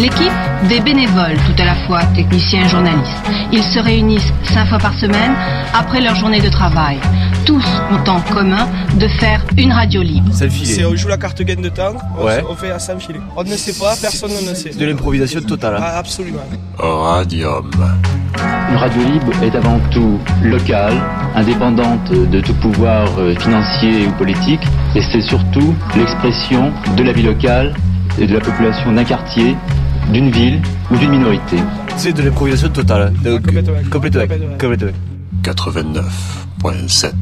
L'équipe, des bénévoles tout à la fois, techniciens et journalistes. Ils se réunissent cinq fois par semaine après leur journée de travail. Tous ont en commun de faire une radio libre. C'est le C'est filet. on joue la carte gaine de temps, on, Ouais. on fait à sans filet. On ne sait pas, personne ne le sait. De l'improvisation totale. hein. Ah, absolument. Radium. Une radio libre est avant tout locale, indépendante de tout pouvoir euh, financier ou politique, et c'est surtout l'expression de la vie locale et de la population d'un quartier, d'une ville ou d'une minorité. C'est de l'improvisation totale. Complètement. complètement. 89.7.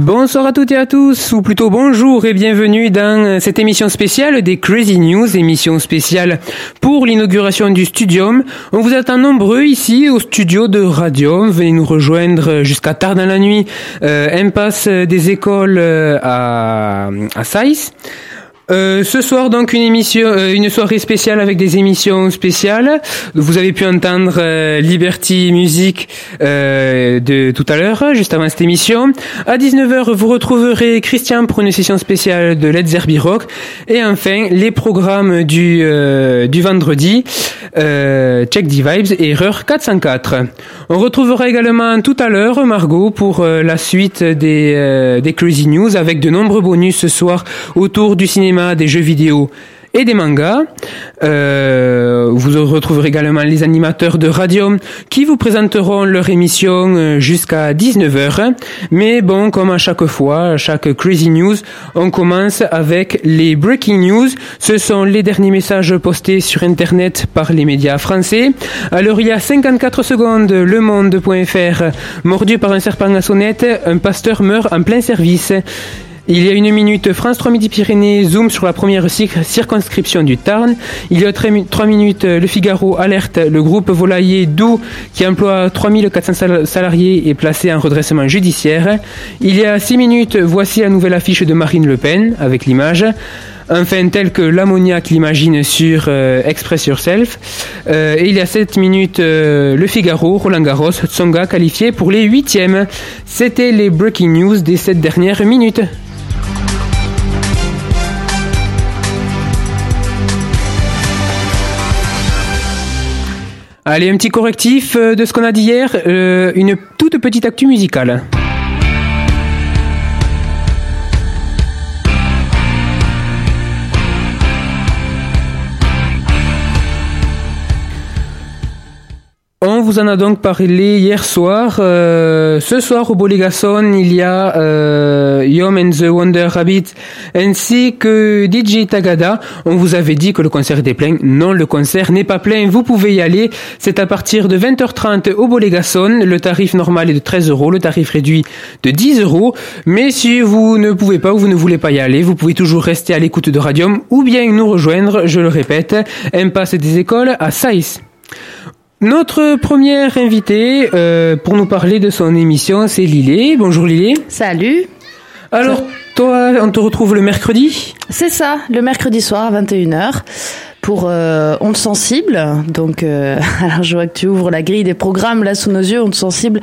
Bonsoir à toutes et à tous, ou plutôt bonjour et bienvenue dans cette émission spéciale des Crazy News, émission spéciale pour l'inauguration du Studium. On vous attend nombreux ici au studio de Radium. Venez nous rejoindre jusqu'à tard dans la nuit, euh, impasse des écoles euh, à, à Saïs. Euh, ce soir donc une émission, euh, une soirée spéciale avec des émissions spéciales. Vous avez pu entendre euh, Liberty Music euh, de tout à l'heure, juste avant cette émission. À 19h, vous retrouverez Christian pour une session spéciale de Led Zerbi Rock. Et enfin, les programmes du euh, du vendredi, Check the Vibes et Erreur 404. On retrouvera également tout à l'heure Margot pour la suite des des Crazy News avec de nombreux bonus ce soir autour du cinéma, des jeux vidéo et des mangas. Euh, vous retrouverez également les animateurs de Radium qui vous présenteront leur émission euh, jusqu'à 19h. Mais bon, comme à chaque fois, à chaque Crazy News, on commence avec les Breaking News. Ce sont les derniers messages postés sur Internet par les médias français. Alors il y a 54 secondes, Le Monde.fr, mordu par un serpent à sonnette, un pasteur meurt en plein service. Il y a une minute, France 3 Midi-Pyrénées zoom sur la première cir- circonscription du Tarn. Il y a trois mi- trois minutes, Le Figaro alerte le groupe volailler Doux qui emploie 3400 sal- salariés est placé en redressement judiciaire. Il y a six minutes, voici la nouvelle affiche de Marine Le Pen avec l'image. Enfin, tel que l'ammoniac l'imagine sur euh, Express Yourself. Euh, et il y a 7 minutes, euh, Le Figaro, Roland Garros, Tsonga qualifié pour les huitièmes. C'était les breaking news des 7 dernières minutes. Allez, un petit correctif euh, de ce qu'on a dit hier, euh, une toute petite actu musicale. Vous en a donc parlé hier soir. Euh, ce soir au Bolégason, il y a euh, Yom and the Wonder Rabbit ainsi que DJ Tagada. On vous avait dit que le concert était plein. Non, le concert n'est pas plein. Vous pouvez y aller. C'est à partir de 20h30 au Bolégason. Le tarif normal est de 13 euros, le tarif réduit de 10 euros. Mais si vous ne pouvez pas ou vous ne voulez pas y aller, vous pouvez toujours rester à l'écoute de Radium ou bien nous rejoindre, je le répète, impasse des écoles à Saïs. Notre première invitée euh, pour nous parler de son émission, c'est Lilé. Bonjour Lilé. Salut, Alors, toi, on te retrouve le mercredi? C'est ça, le mercredi soir à 21h pour euh, Ondes Sensibles. Donc, euh, alors je vois que tu ouvres la grille des programmes là sous nos yeux, Ondes Sensibles.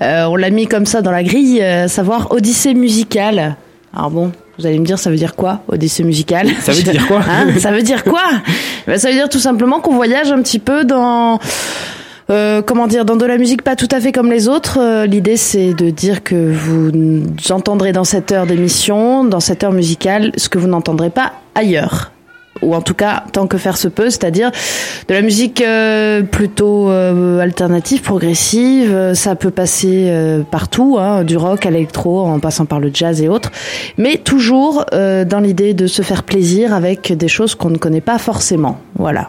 Euh, on l'a mis comme ça dans la grille, euh, savoir Odyssée musicale. Alors bon, vous allez me dire, ça veut dire quoi, Odyssée musicale Ça veut dire quoi Hein Ça veut dire quoi Ben, Ça veut dire tout simplement qu'on voyage un petit peu dans... Euh, comment dire, dans de la musique pas tout à fait comme les autres. Euh, L'idée, c'est de dire que vous entendrez dans cette heure d'émission, dans cette heure musicale, ce que vous n'entendrez pas ailleurs. Ou en tout cas, tant que faire se peut, c'est-à-dire de la musique euh, plutôt euh, alternative, progressive. Euh, Ça peut passer partout, hein, du rock à l'électro, en passant par le jazz et autres. Mais toujours dans l'idée de se faire plaisir avec des choses qu'on ne connaît pas forcément. Voilà.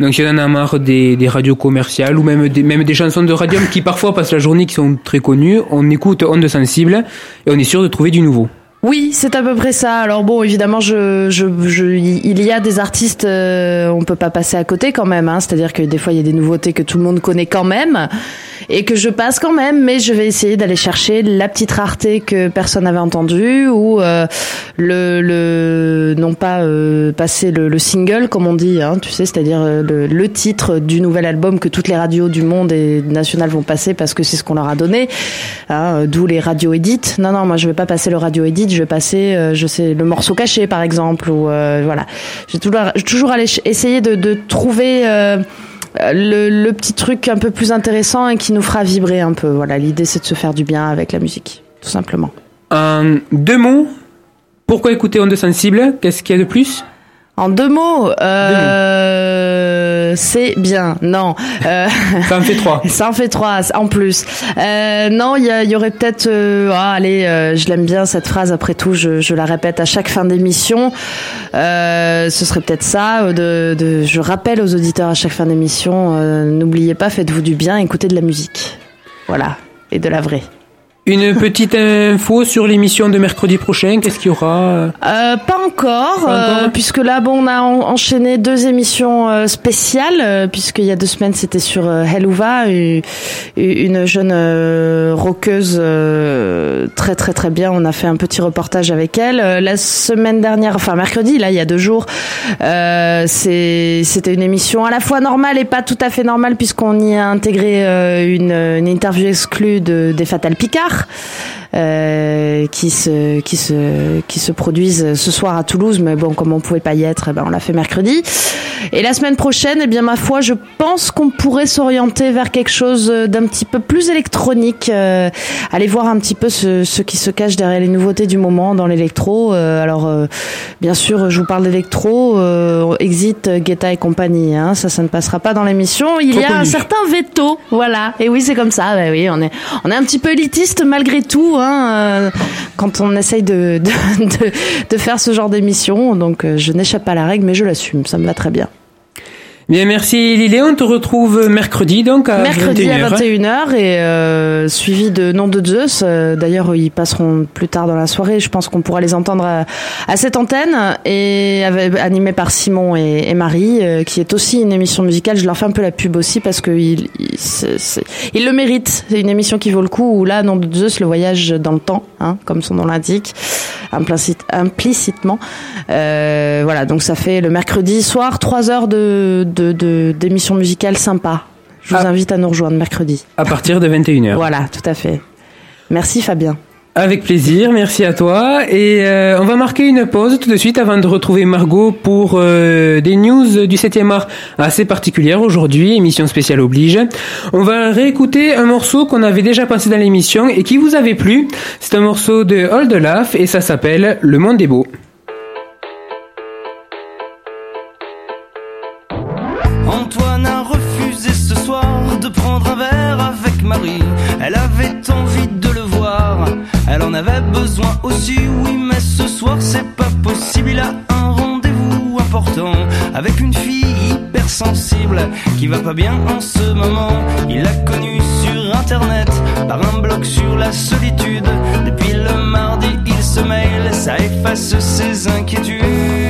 Donc, il y en a marre des, radios commerciales ou même des, chansons de radium qui parfois passent la journée qui sont très connues. On écoute Ondes Sensibles et on est sûr de trouver du nouveau. Oui, c'est à peu près ça. Alors bon, évidemment, il y a des artistes, euh, on peut pas passer à côté quand même. Hein. C'est-à-dire que des fois, il y a des nouveautés que tout le monde connaît quand même et que je passe quand même. Mais je vais essayer d'aller chercher la petite rareté que personne n'avait entendue ou euh, le, le non pas euh, passer le, le, single comme on dit, hein, tu sais, c'est-à-dire euh, le, le, titre du nouvel album que toutes les radios du monde et nationales vont passer parce que c'est ce qu'on leur a donné. Hein, D'où les radios édites. Non, non, moi je vais pas passer le radio édite je vais passer, euh, je sais, le morceau caché par exemple, ou euh, voilà. J'ai toujours, toujours aller essayer de, trouver euh, le, petit truc un peu plus intéressant et qui nous fera vibrer un peu. Voilà, l'idée c'est de se faire du bien avec la musique, tout simplement. deux mots. Pourquoi écouter Onde Sensible Qu'est-ce qu'il y a de plus? En deux mots. Euh c'est bien. Non. Euh, ça en fait trois. ça en fait trois en plus. Euh, non, il y, y, aurait peut-être. Euh, ah, allez, euh, je l'aime bien cette phrase. Après tout, je, je, la répète à chaque fin d'émission. Euh, ce serait peut-être ça. De, de, je rappelle aux auditeurs à chaque fin d'émission. N'oubliez pas, faites-vous du bien, écoutez de la musique. Voilà, et de la vraie. Une petite info sur l'émission de mercredi prochain, qu'est-ce qu'il y aura euh, Pas encore, pas encore euh, puisque là, bon, on a enchaîné deux émissions euh, spéciales, euh, puisqu'il y a deux semaines, c'était sur Helouva, une jeune rockeuse très très très bien. On a fait un petit reportage avec elle. La semaine dernière, enfin mercredi, là, il y a deux jours, c'était une émission à la fois normale et pas tout à fait normale, puisqu'on y a intégré une, une interview exclue de, des Fatal Picard. Bach. Euh, qui se qui se qui se produisent ce soir à Toulouse. Mais bon comme on pouvait pas y être eh ben on l'a fait mercredi. Et la semaine prochaine eh bien ma foi je pense qu'on pourrait s'orienter vers quelque chose d'un petit peu plus électronique. Euh, aller voir un petit peu ce, ce, qui se cache derrière les nouveautés du moment dans l'électro. Euh, alors euh, bien sûr je vous parle d'électro euh, Exit Guetta et compagnie hein, ça ça ne passera pas dans l'émission. Il y a un certain veto. Voilà. Et oui c'est comme ça. Bah oui on est on est un petit peu élitiste malgré tout hein, euh, quand on essaye de, faire ce genre d'émission. Donc euh, je n'échappe pas à la règle, mais je l'assume. Ça me va très bien. Bien, merci Lilé. On te retrouve mercredi donc à mercredi 21h. à 21h et euh, suivi de Nom de Zeus. Euh, D'ailleurs, ils passeront plus tard dans la soirée. Je pense qu'on pourra les entendre à, à cette antenne et animé par Simon et, et Marie, euh, qui est aussi une émission musicale. Je leur fais un peu la pub aussi parce que ils, ils, ils le méritent. C'est une émission qui vaut le coup. Où là, Nom de Zeus, le voyage dans le temps, hein, comme son nom l'indique, implicite, implicitement. Euh, voilà, donc ça fait le mercredi soir, 3 heures de d'émissions de, musicales sympas. Je vous ah. invite à nous rejoindre mercredi. À partir de 21h. Voilà, tout à fait. Merci Fabien. Avec plaisir, merci à toi. Et euh, on va marquer une pause tout de suite avant de retrouver Margot pour euh, des news du 7e art assez particulières aujourd'hui, émission spéciale oblige. On va réécouter un morceau qu'on avait déjà passé dans l'émission et qui vous avait plu. C'est un morceau de Hold Laugh et ça s'appelle Le monde est beau. Elle avait envie de le voir, elle en avait besoin aussi, oui, mais ce soir c'est pas possible. Il a un rendez-vous important avec une fille hypersensible qui va pas bien en ce moment. Il l'a connue sur internet par un blog sur la solitude. Depuis le mardi, il se mail, ça efface ses inquiétudes.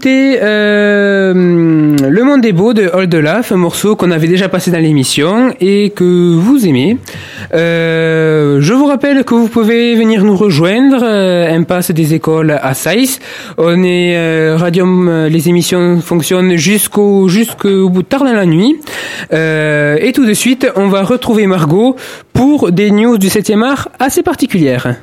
D'écouter euh, Le Monde est beau de Old Olaf, un morceau qu'on avait déjà passé dans l'émission et que vous aimez. Euh, je vous rappelle que vous pouvez venir nous rejoindre, euh, impasse des écoles à Saïs. On est Radium, les émissions fonctionnent jusqu'au jusqu'au bout tard dans la nuit. Et tout de suite, on va retrouver Margot pour des news du 7e art assez particulières.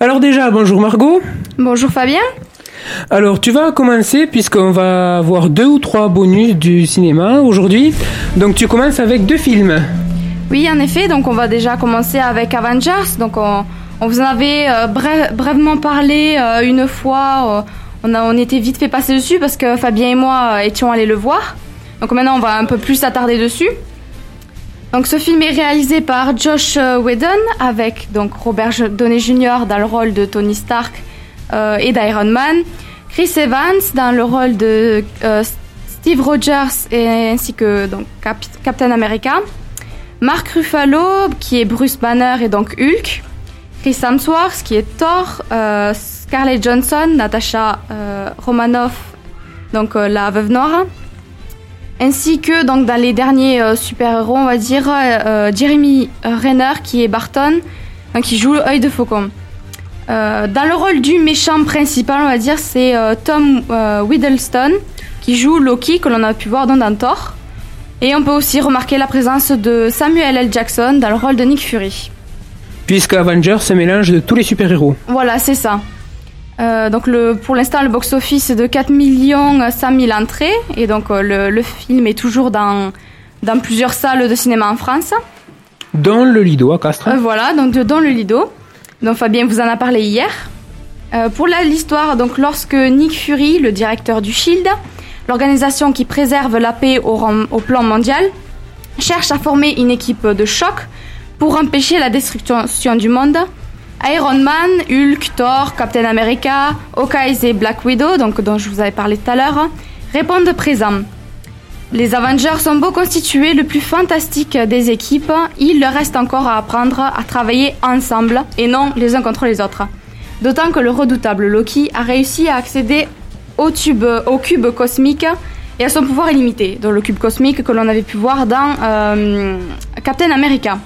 Alors déjà, bonjour Margot. Bonjour Fabien. Alors tu vas commencer puisqu'on va voir deux ou trois bonus du cinéma aujourd'hui. Donc tu commences avec deux films. Oui, en effet, donc on va déjà commencer avec Avengers. Donc on, on vous en avait euh, bref- brièvement parlé euh, une fois. euh, on, a, on était vite fait passer dessus parce que Fabien et moi euh, étions allés le voir. Donc maintenant on va un peu plus s'attarder dessus. Donc ce film est réalisé par Josh euh, Whedon avec donc Robert Downey Jr. dans le rôle de Tony Stark euh, et d'Iron Man, Chris Evans dans le rôle de euh, Steve Rogers et ainsi que donc Cap- Captain America, Mark Ruffalo qui est Bruce Banner et donc Hulk, Chris Hemsworth qui est Thor, Scarlett Johansson, Natasha Romanoff donc la veuve noire ainsi que donc dans les derniers euh, super-héros, on va dire euh, euh, Jeremy Renner qui est Barton, donc, qui joue œil de faucon. Euh, dans le rôle du méchant principal, on va dire, c'est Tom Hiddleston qui joue Loki que l'on a pu voir dans, dans Thor. Et on peut aussi remarquer la présence de Samuel L. Jackson dans le rôle de Nick Fury. Puisque Avengers se mélange de tous les super-héros. Voilà, c'est ça. Euh, donc le, pour l'instant, le box-office est de 4 millions 100 000 entrées. Et donc euh, le, le film est toujours dans, dans plusieurs salles de cinéma en France. Dans le Lido à Castres. Euh, voilà, donc dans le Lido. Donc Fabien vous en a parlé hier. Pour l'histoire, donc lorsque Nick Fury, le directeur du Shield, l'organisation qui préserve la paix au, au plan mondial, cherche à former une équipe de choc pour empêcher la destruction du monde. Iron Man, Hulk, Thor, Captain America, Hawkeye et Black Widow, donc dont je vous avais parlé tout à l'heure, répondent présents. Les Avengers sont beau constitués le plus fantastique des équipes, il leur reste encore à apprendre à travailler ensemble et non les uns contre les autres. D'autant que le redoutable Loki a réussi à accéder au, tube, au cube cosmique et à son pouvoir illimité, dans le cube cosmique que l'on avait pu voir dans euh, Captain America.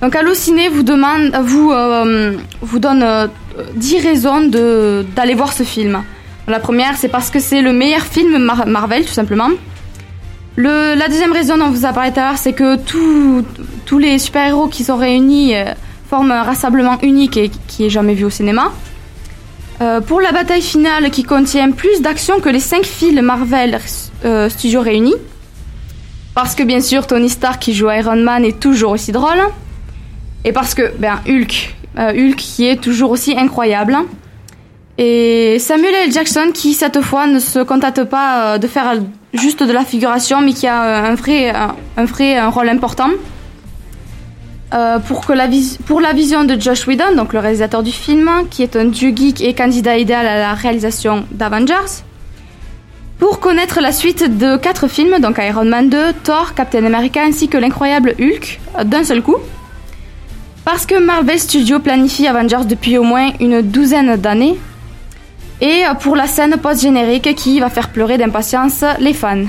Donc Allociné vous demande, vous, euh, vous donne euh, 10 raisons d'aller voir ce film. La première, c'est parce que c'est le meilleur film Mar- Marvel, tout simplement. Le, la deuxième raison dont on vous a parlé tout à l'heure, c'est que tous- les super-héros qui sont réunis euh, forment un rassemblement unique et qui est jamais vu au cinéma. Euh, pour la bataille finale qui contient plus d'action que les 5 films Marvel Studios réunis. Parce que bien sûr, Tony Stark qui joue Iron Man est toujours aussi drôle. Et parce que, ben, Hulk, euh, Hulk qui est toujours aussi incroyable. Et Samuel L. Jackson qui, cette fois, ne se contente pas euh, de faire juste de la figuration, mais qui a euh, un vrai, un, vrai rôle important. Pour, que la pour la vision de Josh Whedon, donc le réalisateur du film, qui est un dieu geek et candidat idéal à la réalisation d'Avengers. Pour connaître la suite de quatre films, donc Iron Man 2, Thor, Captain America ainsi que l'incroyable Hulk, d'un seul coup. Parce que Marvel Studios planifie Avengers depuis au moins une douzaine d'années. Et euh, pour la scène post-générique qui va faire pleurer d'impatience les fans.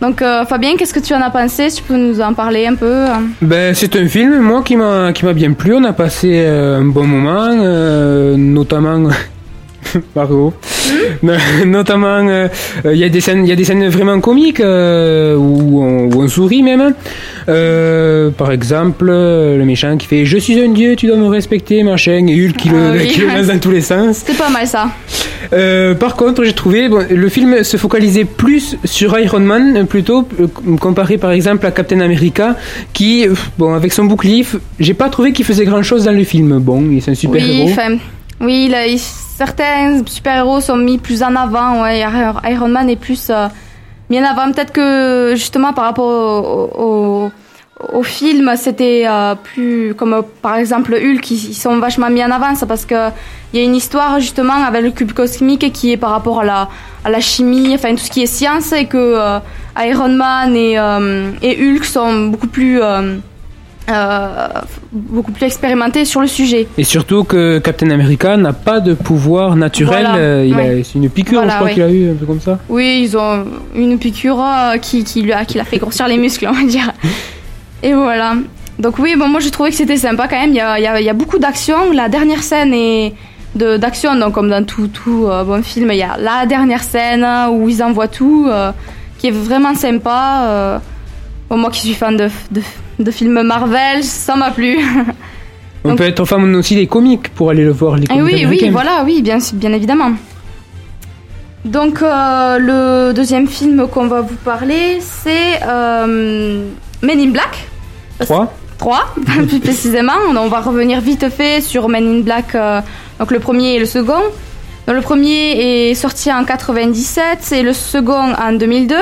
Donc euh, Fabien, qu'est-ce que tu en as pensé? Tu peux nous en parler un peu hein Ben, c'est un film, moi, qui m'a bien plu. On a passé euh, un bon moment, euh, notamment. Margot. notamment, euh, il y a des scènes, y a des scènes vraiment comiques euh, où, on, où on sourit même. Euh, par exemple, le méchant qui fait "Je suis un dieu, tu dois me respecter", machin, et Hulk qui le, Ah oui. qui le lance dans tous les sens. C'était pas mal ça. Par contre, j'ai trouvé bon, le film se focalisait plus sur Iron Man plutôt comparé par exemple à Captain America qui bon avec son bouclier, j'ai pas trouvé qu'il faisait grand chose dans le film. Bon, il est un super oui, héros. enfin, oui, là, il- certains super-héros sont mis plus en avant. Ouais, Iron Man est plus euh, mis en avant. Peut-être que justement par rapport au, au, au film, c'était euh, plus comme euh, par exemple Hulk, ils, sont vachement mis en avant. Parce que il y a une histoire justement avec le cube cosmique qui est par rapport à la à la chimie, enfin tout ce qui est science, et que euh, Iron Man et, euh, et Hulk sont beaucoup plus euh, beaucoup plus expérimentés sur le sujet. Et surtout que Captain America n'a pas de pouvoir naturel. Voilà, euh, il ouais. c'est une piqûre, Voilà, je crois ouais. qu'il a eu un peu comme ça. Oui, ils ont une piqûre euh, qui, qui, lui a, qui l'a fait grossir les muscles, on va dire. Et voilà. Donc oui, bon, moi j'ai trouvé que c'était sympa quand même. Il y a, il y a, il y a beaucoup d'action. La dernière scène est de d'action, donc comme dans tout, tout bon film, il y a la dernière scène où ils envoient tout, qui est vraiment sympa. Bon, moi qui suis fan de, de, de films Marvel, ça m'a plu. On Donc- peut être fan aussi des comics pour aller le voir. Les Et comics oui, oui, voilà, oui, bien, bien évidemment. Donc, euh, le deuxième film qu'on va vous parler, c'est euh, Men in Black Trois. 3, plus précisément. On va revenir vite fait sur Men in Black, euh, donc le premier et le second. Donc, le premier est sorti en 97 et le second en 2002.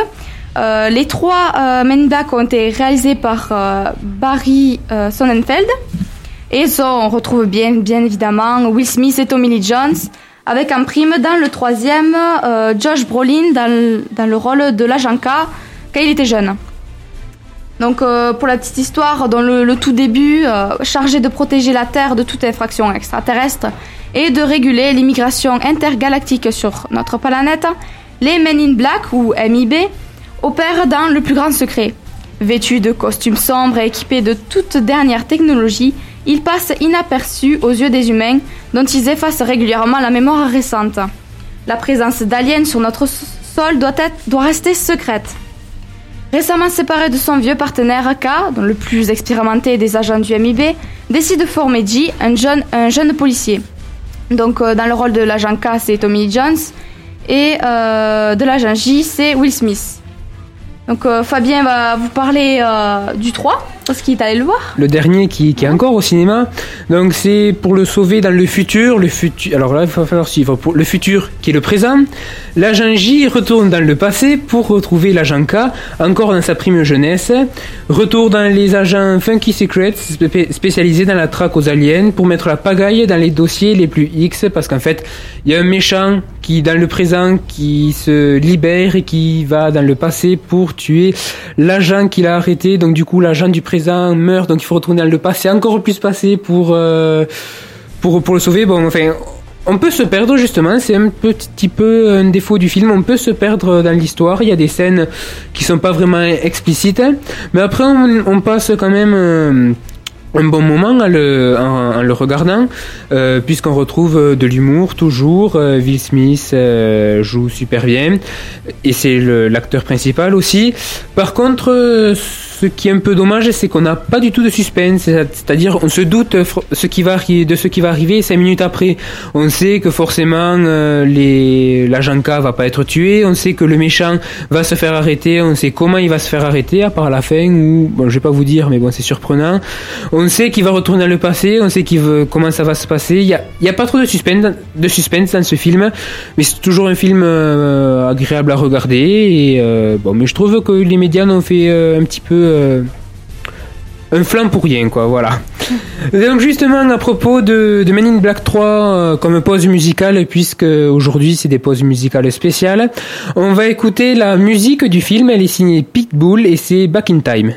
Euh, les trois euh, Men in Black ont été réalisés par euh, Barry euh, Sonnenfeld. Et on retrouve bien, bien évidemment Will Smith et Tommy Lee Jones, avec en prime dans le troisième Josh Brolin dans, le- rôle de l'agent K quand il était jeune. Donc pour la petite histoire, dans le, le tout début, chargé de protéger la Terre de toute infraction extraterrestre et de réguler l'immigration intergalactique sur notre planète, les Men in Black ou MIB opèrent dans le plus grand secret. Vêtus de costumes sombres et équipés de toute dernière technologie, ils passent inaperçus aux yeux des humains dont ils effacent régulièrement la mémoire récente. La présence d'aliens sur notre sol doit, rester secrète. Récemment séparé de son vieux partenaire K, le plus expérimenté des agents du MIB, décide de former G, un jeune, un jeune policier. Donc euh, dans le rôle de l'agent K, c'est Tommy Jones, et euh, de l'agent J, c'est Will Smith. Donc euh, Fabien va vous parler euh, du 3, parce qu'il est allé le voir. Le dernier qui, est encore au cinéma. Donc c'est pour le sauver dans le futur. Le futur. Alors là, il va falloir suivre. Pour le futur qui est le présent, l'agent J retourne dans le passé pour retrouver l'agent K, encore dans sa prime jeunesse. Retour dans les agents Funky Secrets, spé- spécialisés dans la traque aux aliens, pour mettre la pagaille dans les dossiers les plus X, parce qu'en fait, il y a un méchant qui, dans le présent, qui se libère et qui va dans le passé pour tuer l'agent qu'il a arrêté. Donc du coup, l'agent du présent meurt, donc il faut retourner dans le passé, encore plus passé pour euh, pour pour le sauver. Bon, enfin. On peut se perdre justement, c'est un petit peu un défaut du film, on peut se perdre dans l'histoire, il y a des scènes qui sont pas vraiment explicites, mais après on, passe quand même euh, un bon moment en, le regardant, euh, puisqu'on retrouve de l'humour toujours. Euh, Will Smith joue super bien, et c'est l'acteur principal aussi. Par contre, ce qui est un peu dommage, c'est qu'on n'a pas du tout de suspense, c'est- c'est-à-dire on se doute arri- de ce qui va arriver cinq minutes après. On sait que forcément euh, les l'agent K va pas être tué, on sait que le méchant va se faire arrêter, on sait comment il va se faire arrêter, à part la fin où, bon, je vais pas vous dire, mais bon, c'est surprenant. On sait qu'il va retourner dans le passé, on sait comment ça va se passer. Il y a, pas trop de suspense, dans- ce film, mais c'est toujours un film euh, agréable à regarder. Euh, mais je trouve que les médias ont fait euh, un petit peu euh, un flanc pour rien, quoi. Voilà. Donc justement à propos de, de Men in Black 3 euh, comme pause musicale, puisque aujourd'hui c'est des pauses musicales spéciales, on va écouter la musique du film. Elle est signée Pitbull et c'est Back in Time.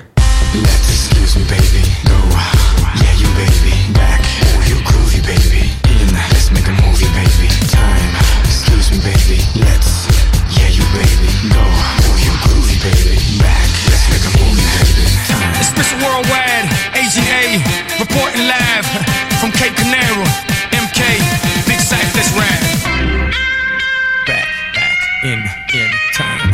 In, in time.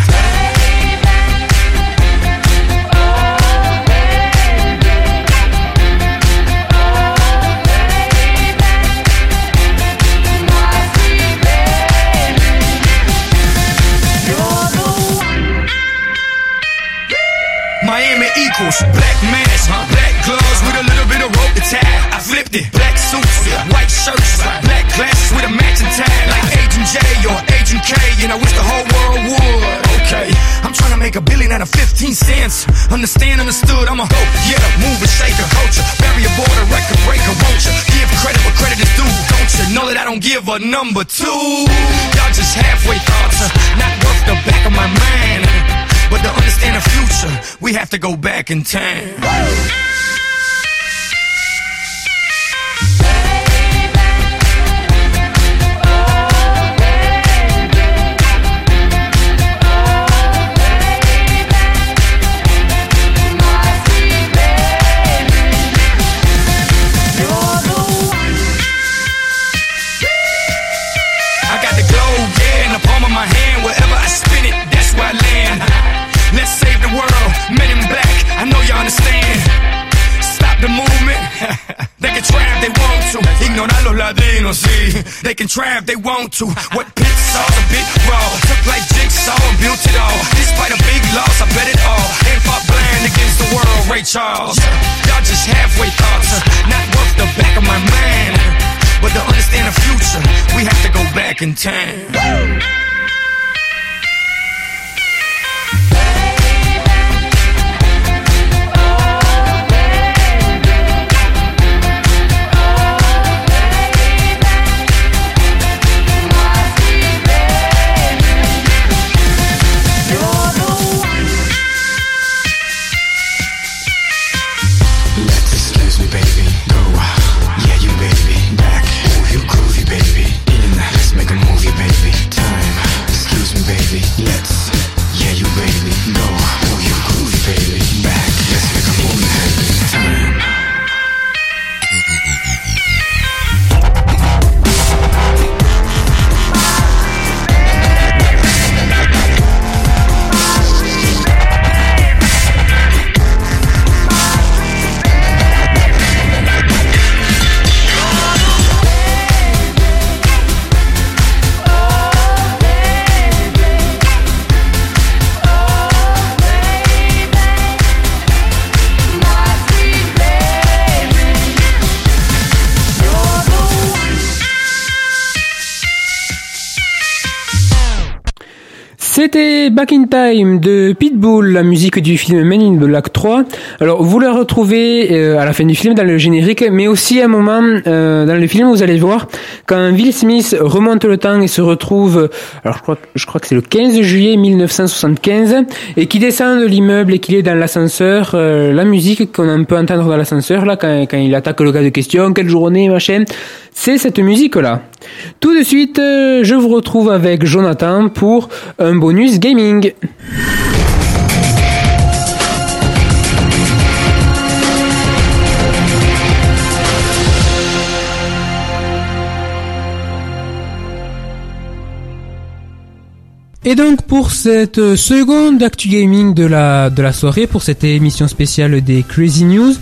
Miami equals black mask, black gloves with a little bit of rope to tie. I flipped it, black suits, white shirts, black glasses with a matching tie, like Agent J or Agent K, and I wish the whole world would. Okay, I'm trying to make a billion out of 15 cents. Understand, understood, I'm a hope, yeah, mover, shaker, culture, barrier border, record breaker, won't you? Give credit where credit is due, don't you? Know that I don't give a number two. Y'all just halfway thoughts, uh, not worth the back of my mind. But to understand the future, we have to go back in time. Latinos, sí. They can try if they want to. What pits saw the big raw. Took like jigsaw and built it all. Despite a big loss, I bet it all. Ain't fought blind against the world, Ray Charles. Y'all just halfway thoughts. Not worth the back of my mind. But to understand the future, we have to go back in time. C'était Back in Time de Pitbull, la musique du film Men in Black 3. Alors vous la retrouvez euh, à la fin du film dans le générique, mais aussi à un moment euh, dans le film, vous allez voir, quand Will Smith remonte le temps et se retrouve, alors je crois, je crois que c'est le 15 juillet 1975, et qui descend de l'immeuble et qu'il est dans l'ascenseur, euh, la musique qu'on peut entendre dans l'ascenseur, là, quand, quand il attaque le gars de question, quelle journée, machin, c'est cette musique-là. Tout de suite, euh, je vous retrouve avec Jonathan pour un bonus gaming. Et donc pour cette seconde actu gaming de la de la soirée, pour cette émission spéciale des Crazy News,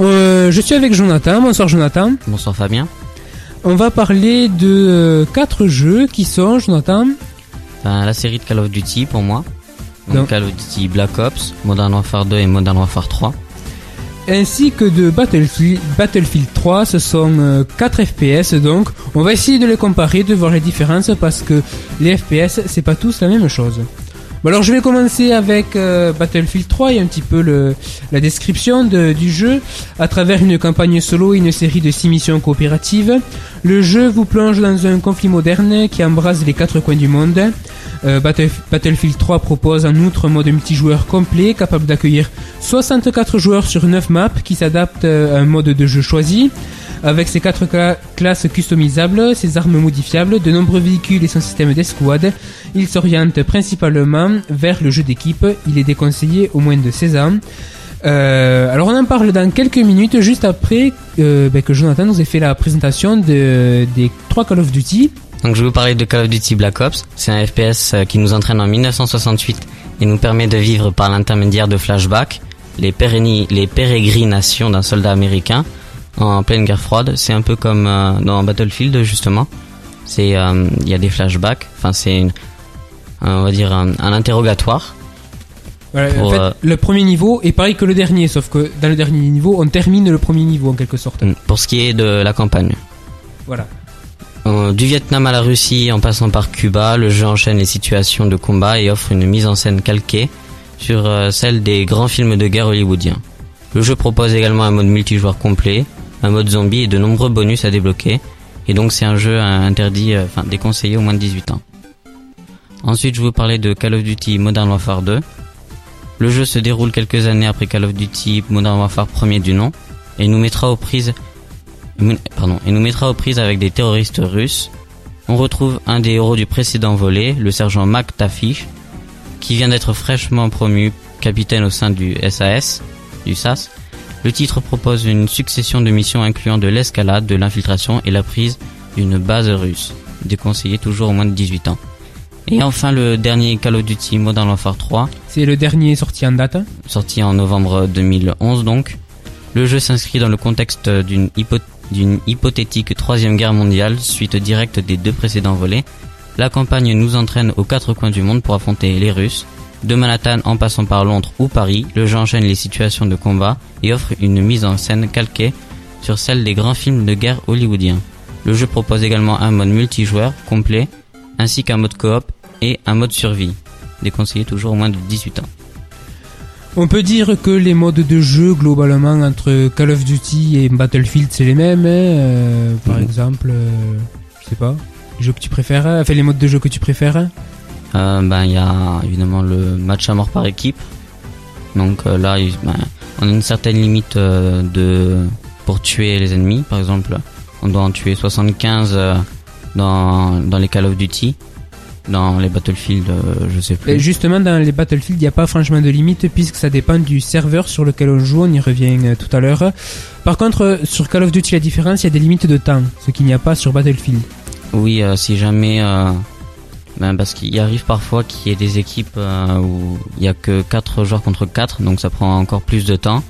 euh, je suis avec Jonathan. Bonsoir Jonathan. Bonsoir Fabien. On va parler de euh, quatre jeux qui sont Jonathan. Enfin, la série de Call of Duty pour moi. Donc, Call of Duty Black Ops, Modern Warfare 2 et Modern Warfare 3. ainsi que de Battlefield, Battlefield 3. Ce sont euh, 4 FPS donc. On va essayer de les comparer, de voir les différences parce que les FPS c'est pas tous la même chose. Bon alors je vais commencer avec euh, Battlefield 3 et un petit peu le, la description de- du jeu. À travers une campagne solo et une série de 6 missions coopératives, le jeu vous plonge dans un conflit moderne qui embrase les quatre coins du monde. Euh, Battle- Battlefield 3 propose en outre un mode multijoueur complet capable d'accueillir 64 joueurs sur 9 maps qui s'adaptent euh, à un mode de jeu choisi. Avec ses 4 classes customisables, ses armes modifiables, de nombreux véhicules et son système d'escouade, il s'oriente principalement vers le jeu d'équipe. Il est déconseillé au moins de 16 ans. Euh, alors on en parle dans quelques minutes, juste après euh, ben, que Jonathan nous ait fait la présentation de, des trois Call of Duty. Donc je vais vous parler de Call of Duty Black Ops. C'est un FPS euh, qui nous entraîne en 1968 et nous permet de vivre par l'intermédiaire de flashbacks les pérégrinations d'un soldat américain en pleine guerre froide. C'est un peu comme euh, dans Battlefield justement. C'est euh, il y a des flashbacks. Enfin c'est on va dire un, un interrogatoire. Voilà, Pour, en fait, euh, le premier niveau est pareil que le dernier, sauf que dans le dernier niveau, on termine le premier niveau en quelque sorte. Pour ce qui est de la campagne. Voilà. Euh, du Vietnam à la Russie en passant par Cuba, le jeu enchaîne les situations de combat et offre une mise en scène calquée sur euh, celle des grands films de guerre hollywoodiens. Le jeu propose également un mode multijoueur complet, un mode zombie et de nombreux bonus à débloquer. Et donc c'est un jeu interdit, euh, enfin déconseillé au moins de 18 ans. Ensuite je vous parler de Call of Duty Modern Warfare 2. Le jeu se déroule quelques années après Call of Duty Modern Warfare premier du nom et nous mettra aux prises pardon, et nous mettra aux prises avec des terroristes russes. On retrouve un des héros du précédent volet, le sergent Mac Tafish, qui vient d'être fraîchement promu capitaine au sein du SAS, du SAS. Le titre propose une succession de missions incluant de l'escalade, de l'infiltration et la prise d'une base russe, déconseillé toujours au moins de 18 ans. Et enfin le dernier Call of Duty Modern Warfare 3, C'est le dernier sorti en date. sorti en novembre 2011 donc. Le jeu s'inscrit dans le contexte d'une hypothétique troisième guerre mondiale suite directe des deux précédents volets. La campagne nous entraîne aux quatre coins du monde pour affronter les Russes. De Manhattan en passant par Londres ou Paris, le jeu enchaîne les situations de combat et offre une mise en scène calquée sur celle des grands films de guerre hollywoodiens. Le jeu propose également un mode multijoueur complet ainsi qu'un mode coop et un mode survie. Déconseillé toujours au moins de 18 ans. On peut dire que les modes de jeu globalement entre Call of Duty et Battlefield c'est les mêmes. hein, euh, par Mhm. exemple, euh, je sais pas, les jeux que tu préfères, enfin les modes de jeu que tu préfères. Euh, ben il y a évidemment le match à mort par équipe. Donc euh, là, ben, on a une certaine limite euh, de pour tuer les ennemis. Par exemple, on doit en tuer 75 euh, dans dans les Call of Duty. Dans les Battlefield, je sais plus. Et justement, dans les Battlefield, il n'y a pas franchement de limite puisque ça dépend du serveur sur lequel on joue. On y revient tout à l'heure. Par contre, sur Call of Duty, la différence, il y a des limites de temps, ce qu'il n'y a pas sur Battlefield. Oui, si jamais, ben parce qu'il arrive parfois qu'il y ait des équipes euh, où il y a que 4 joueurs contre 4, donc ça prend encore plus de temps.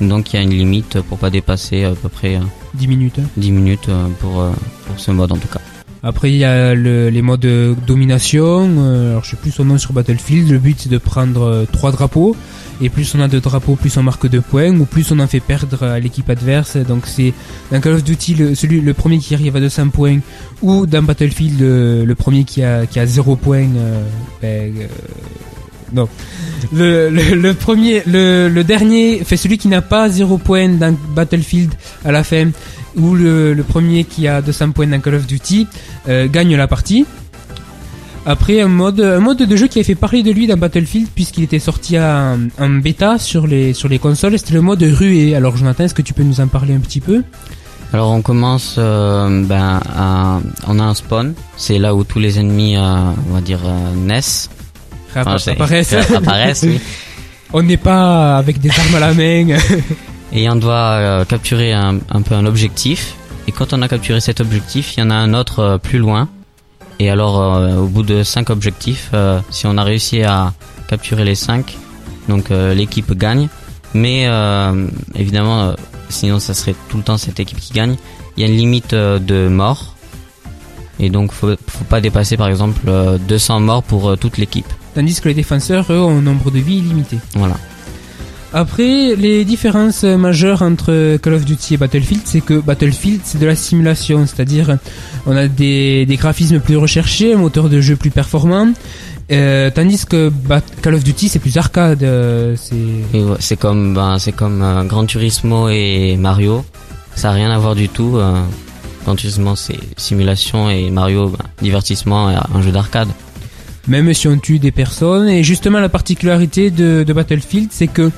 Donc il y a une limite pour pas dépasser à peu près euh, 10 minutes. hein. 10 minutes euh, pour, euh, pour ce mode en tout cas. Après, il y a le- les modes de domination. euh, alors, je sais plus son nom sur Battlefield. Le but, c'est de prendre euh, trois drapeaux. Et plus on a de drapeaux, plus on marque de points. Ou plus on en fait perdre à l'équipe adverse. Donc, c'est dans Call of Duty, le, celui, le premier qui arrive à 200 points. Ou dans Battlefield, le, premier qui a, qui a 0 points. euh, ben, euh, non. Le premier, le, le dernier, fait celui qui n'a pas 0 points dans Battlefield à la fin, ou le, le premier qui a 200 points dans Call of Duty, euh, gagne la partie. Après, un mode, un mode de jeu qui a fait parler de lui dans Battlefield, puisqu'il était sorti en, en bêta sur les, sur les consoles, c'était le mode ruée. Alors, Jonathan, est-ce que tu peux nous en parler un petit peu? Alors on commence, euh, ben, à- on a un spawn, c'est là où tous les ennemis, euh, on va dire, naissent. Enfin, apparaissent. apparaissent, oui. On n'est pas avec des armes à la main. Et on doit euh, capturer un, un peu un objectif. Et quand on a capturé cet objectif, il y en a un autre euh, plus loin. Et alors, euh, au bout de cinq objectifs, euh, si on a réussi à capturer les cinq, donc euh, l'équipe gagne. Mais évidemment, sinon ça serait tout le temps cette équipe qui gagne. Il y a une limite de morts. Et donc, faut, faut pas dépasser par exemple euh, 200 morts pour toute l'équipe. Tandis que les défenseurs, eux, ont un nombre de vies illimité. Voilà. Après, les différences majeures entre Call of Duty et Battlefield, c'est que Battlefield, c'est de la simulation, c'est-à-dire on a des, des graphismes plus recherchés, un moteur de jeu plus performant, euh, tandis que Call of Duty, c'est plus arcade. euh, c'est Et ouais, c'est comme ben, comme euh, Gran Turismo et Mario. Ça a rien à voir du tout. euh, Gran Turismo c'est simulation et Mario ben, divertissement un jeu d'arcade. Même si on tue des personnes. Et justement, la particularité de, de Battlefield, c'est que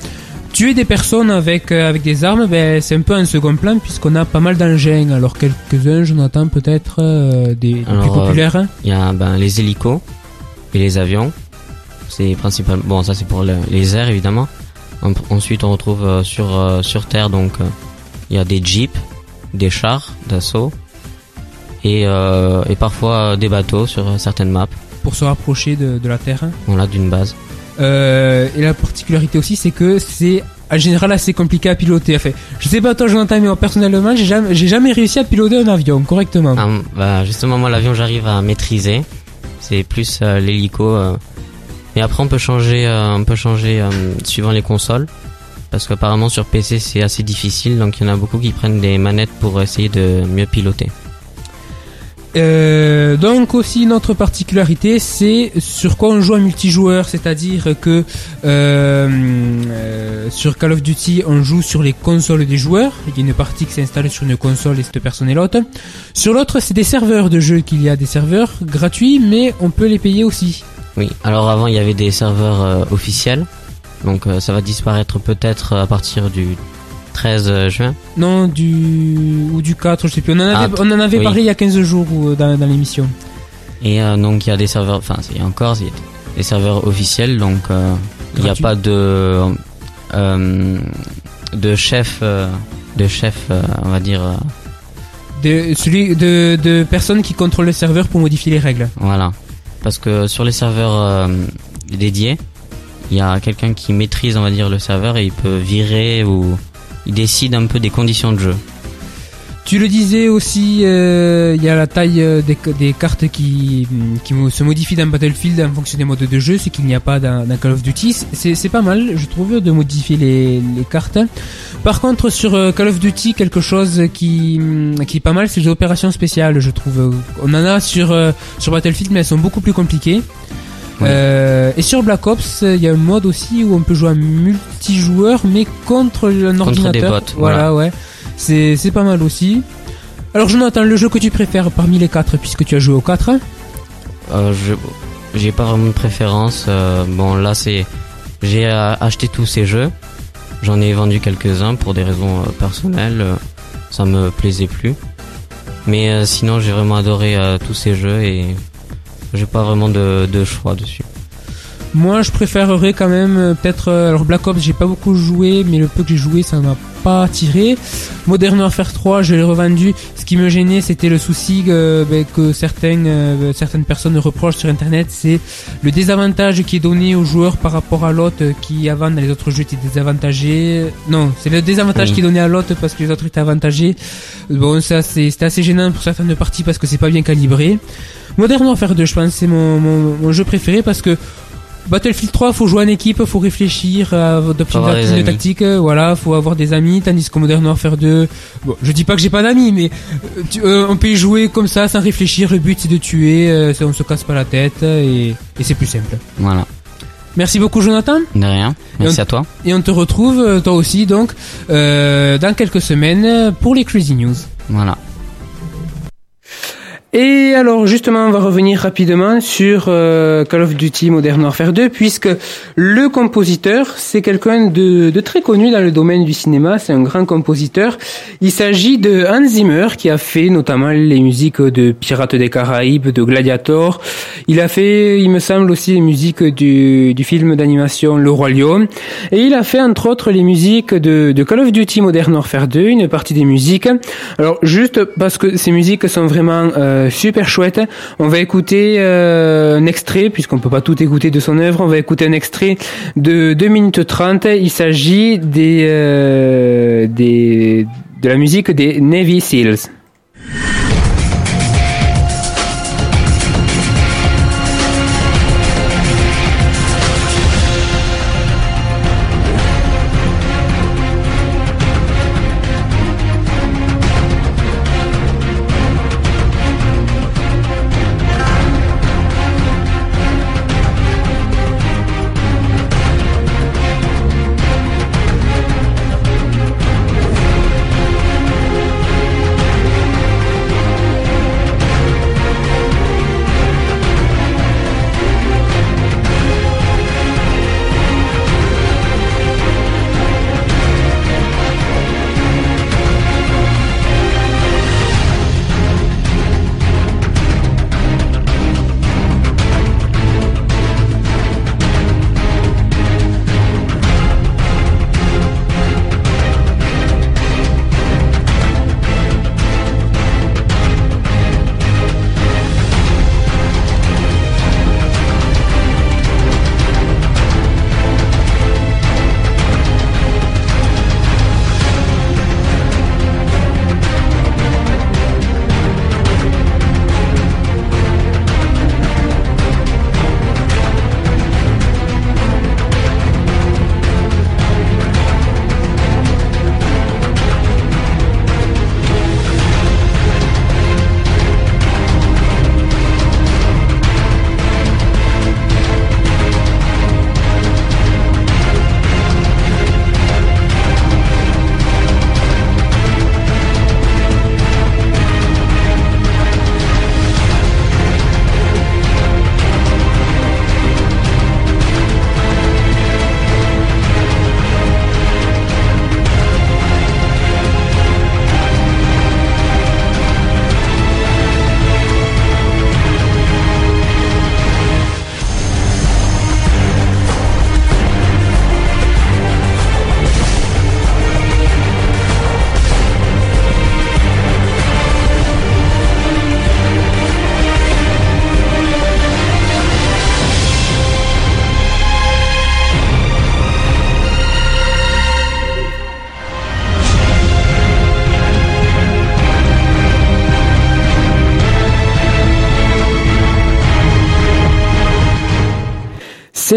tuer des personnes avec, euh, avec des armes, ben, c'est un peu un second plan puisqu'on a pas mal d'engins. Alors quelques-uns, j'en attends peut-être euh, des, des plus Alors, euh, populaires. hein. Il y a ben, les hélicos et les avions. C'est principal. Bon, ça c'est pour le- les airs évidemment. En- ensuite, on retrouve euh, sur sur terre donc il y a des jeeps des chars d'assaut et, et parfois des bateaux sur certaines maps. Pour se rapprocher de, de la Terre. Voilà, d'une base. Euh, et la particularité aussi, c'est que c'est en général assez compliqué à piloter. Enfin, je sais pas toi, Jonathan, mais moi personnellement, j'ai jamais, j'ai jamais réussi à piloter un avion correctement. Ah, bah, justement, moi, l'avion, j'arrive à maîtriser. C'est plus euh, l'hélico. euh. Mais après, on peut changer, euh, on peut changer euh, suivant les consoles. Parce qu'apparemment, sur PC, c'est assez difficile. Donc, il y en a beaucoup qui prennent des manettes pour essayer de mieux piloter. Euh, donc aussi notre particularité, c'est sur quoi on joue en multijoueur, c'est-à-dire que euh, euh, sur Call of Duty, on joue sur les consoles des joueurs. Il y a une partie qui s'installe sur une console et cette personne est l'autre. Sur l'autre, c'est des serveurs de jeu qu'il y a des serveurs gratuits, mais on peut les payer aussi. Oui, alors avant, il y avait des serveurs euh, officiels. Donc, euh, ça va disparaître peut-être à partir du 13 juin. Non, du ou du 4, je sais plus. On en avait, Ah, on en avait oui. parlé il y a 15 jours ou, dans, dans l'émission. Et euh, donc il y a des serveurs, enfin il y a encore il y a des serveurs officiels, donc euh, il n'y a pas de euh, de chef, euh, de chef, euh, on va dire, euh, De, celui de, de personnes qui contrôlent le serveur pour modifier les règles. voilà. Parce que sur les serveurs euh, dédiés, il y a quelqu'un qui maîtrise, on va dire, le serveur et il peut virer ou il décide un peu des conditions de jeu. Tu le disais aussi, euh, il y a la taille euh, des, cartes qui, mo- se modifient dans Battlefield en fonction des modes de jeu, ce qu'il n'y a pas dans, Call of Duty. C'est pas mal, je trouve, de modifier les, cartes. Par contre, sur euh, Call of Duty, quelque chose qui, hum, qui est pas mal, c'est les opérations spéciales, je trouve. On en a sur Battlefield, mais elles sont beaucoup plus compliquées. Oui. Euh, et sur Black Ops, il y a un mode aussi où on peut jouer en multijoueur, mais contre un Contre des ordinateur. bots, Voilà, ouais. C'est c'est pas mal aussi. Alors Jonathan, le jeu que tu préfères parmi les quatre, puisque tu as joué aux quatre, hein Euh, je j'ai pas vraiment de préférence. euh, bon là c'est j'ai euh, acheté tous ces jeux. J'en ai vendu quelques-uns pour des raisons euh, personnelles. euh, ça me plaisait plus. Mais euh, sinon j'ai vraiment adoré euh, tous ces jeux et j'ai pas vraiment de, de choix dessus. moi je préférerais quand même euh, peut-être... euh, alors Black Ops, j'ai pas beaucoup joué, mais le peu que j'ai joué, ça m'a pas attiré. Modern Warfare 3, je l'ai revendu. Ce qui me gênait, c'était le souci euh, ben, que certaines, euh, certaines personnes reprochent sur Internet, c'est le désavantage qui est donné aux joueurs par rapport à l'autre qui avant dans les autres jeux était désavantagé. Non, c'est le désavantage Oui. qui est donné à l'autre parce que les autres étaient avantagés. Bon, ça c'est c'était assez gênant pour certaines parties parce que c'est pas bien calibré. Modern Warfare 2, je pense, c'est mon, mon, mon jeu préféré parce que Battlefield 3, faut jouer en équipe, faut réfléchir adopter une amis. tactique, euh, voilà, faut avoir des amis, tandis que Modern Warfare 2, bon, je dis pas que j'ai pas d'amis, mais euh, tu- euh, on peut y jouer comme ça sans réfléchir, le but c'est de tuer, euh, on se casse pas la tête et, et c'est plus simple. Voilà. Merci beaucoup Jonathan, De rien. Merci à toi. et on te retrouve, toi aussi donc, euh, dans quelques semaines pour les Crazy News. Voilà. Et alors justement, on va revenir rapidement sur euh, Call of Duty Modern Warfare 2, puisque le compositeur, c'est quelqu'un de, de très connu dans le domaine du cinéma, c'est un grand compositeur. Il s'agit de Hans Zimmer, qui a fait notamment les musiques de Pirates des Caraïbes, de Gladiator. Il a fait, il me semble, aussi les musiques du, du film d'animation Le Roi Lion. Et il a fait entre autres les musiques de, de Call of Duty Modern Warfare 2, une partie des musiques. Alors juste parce que ces musiques sont vraiment euh, super chouettes, on va écouter euh, un extrait, puisqu'on peut pas tout écouter de son œuvre, on va écouter un extrait de 2 minutes 30. Il s'agit des, euh, des de la musique des Navy Seals.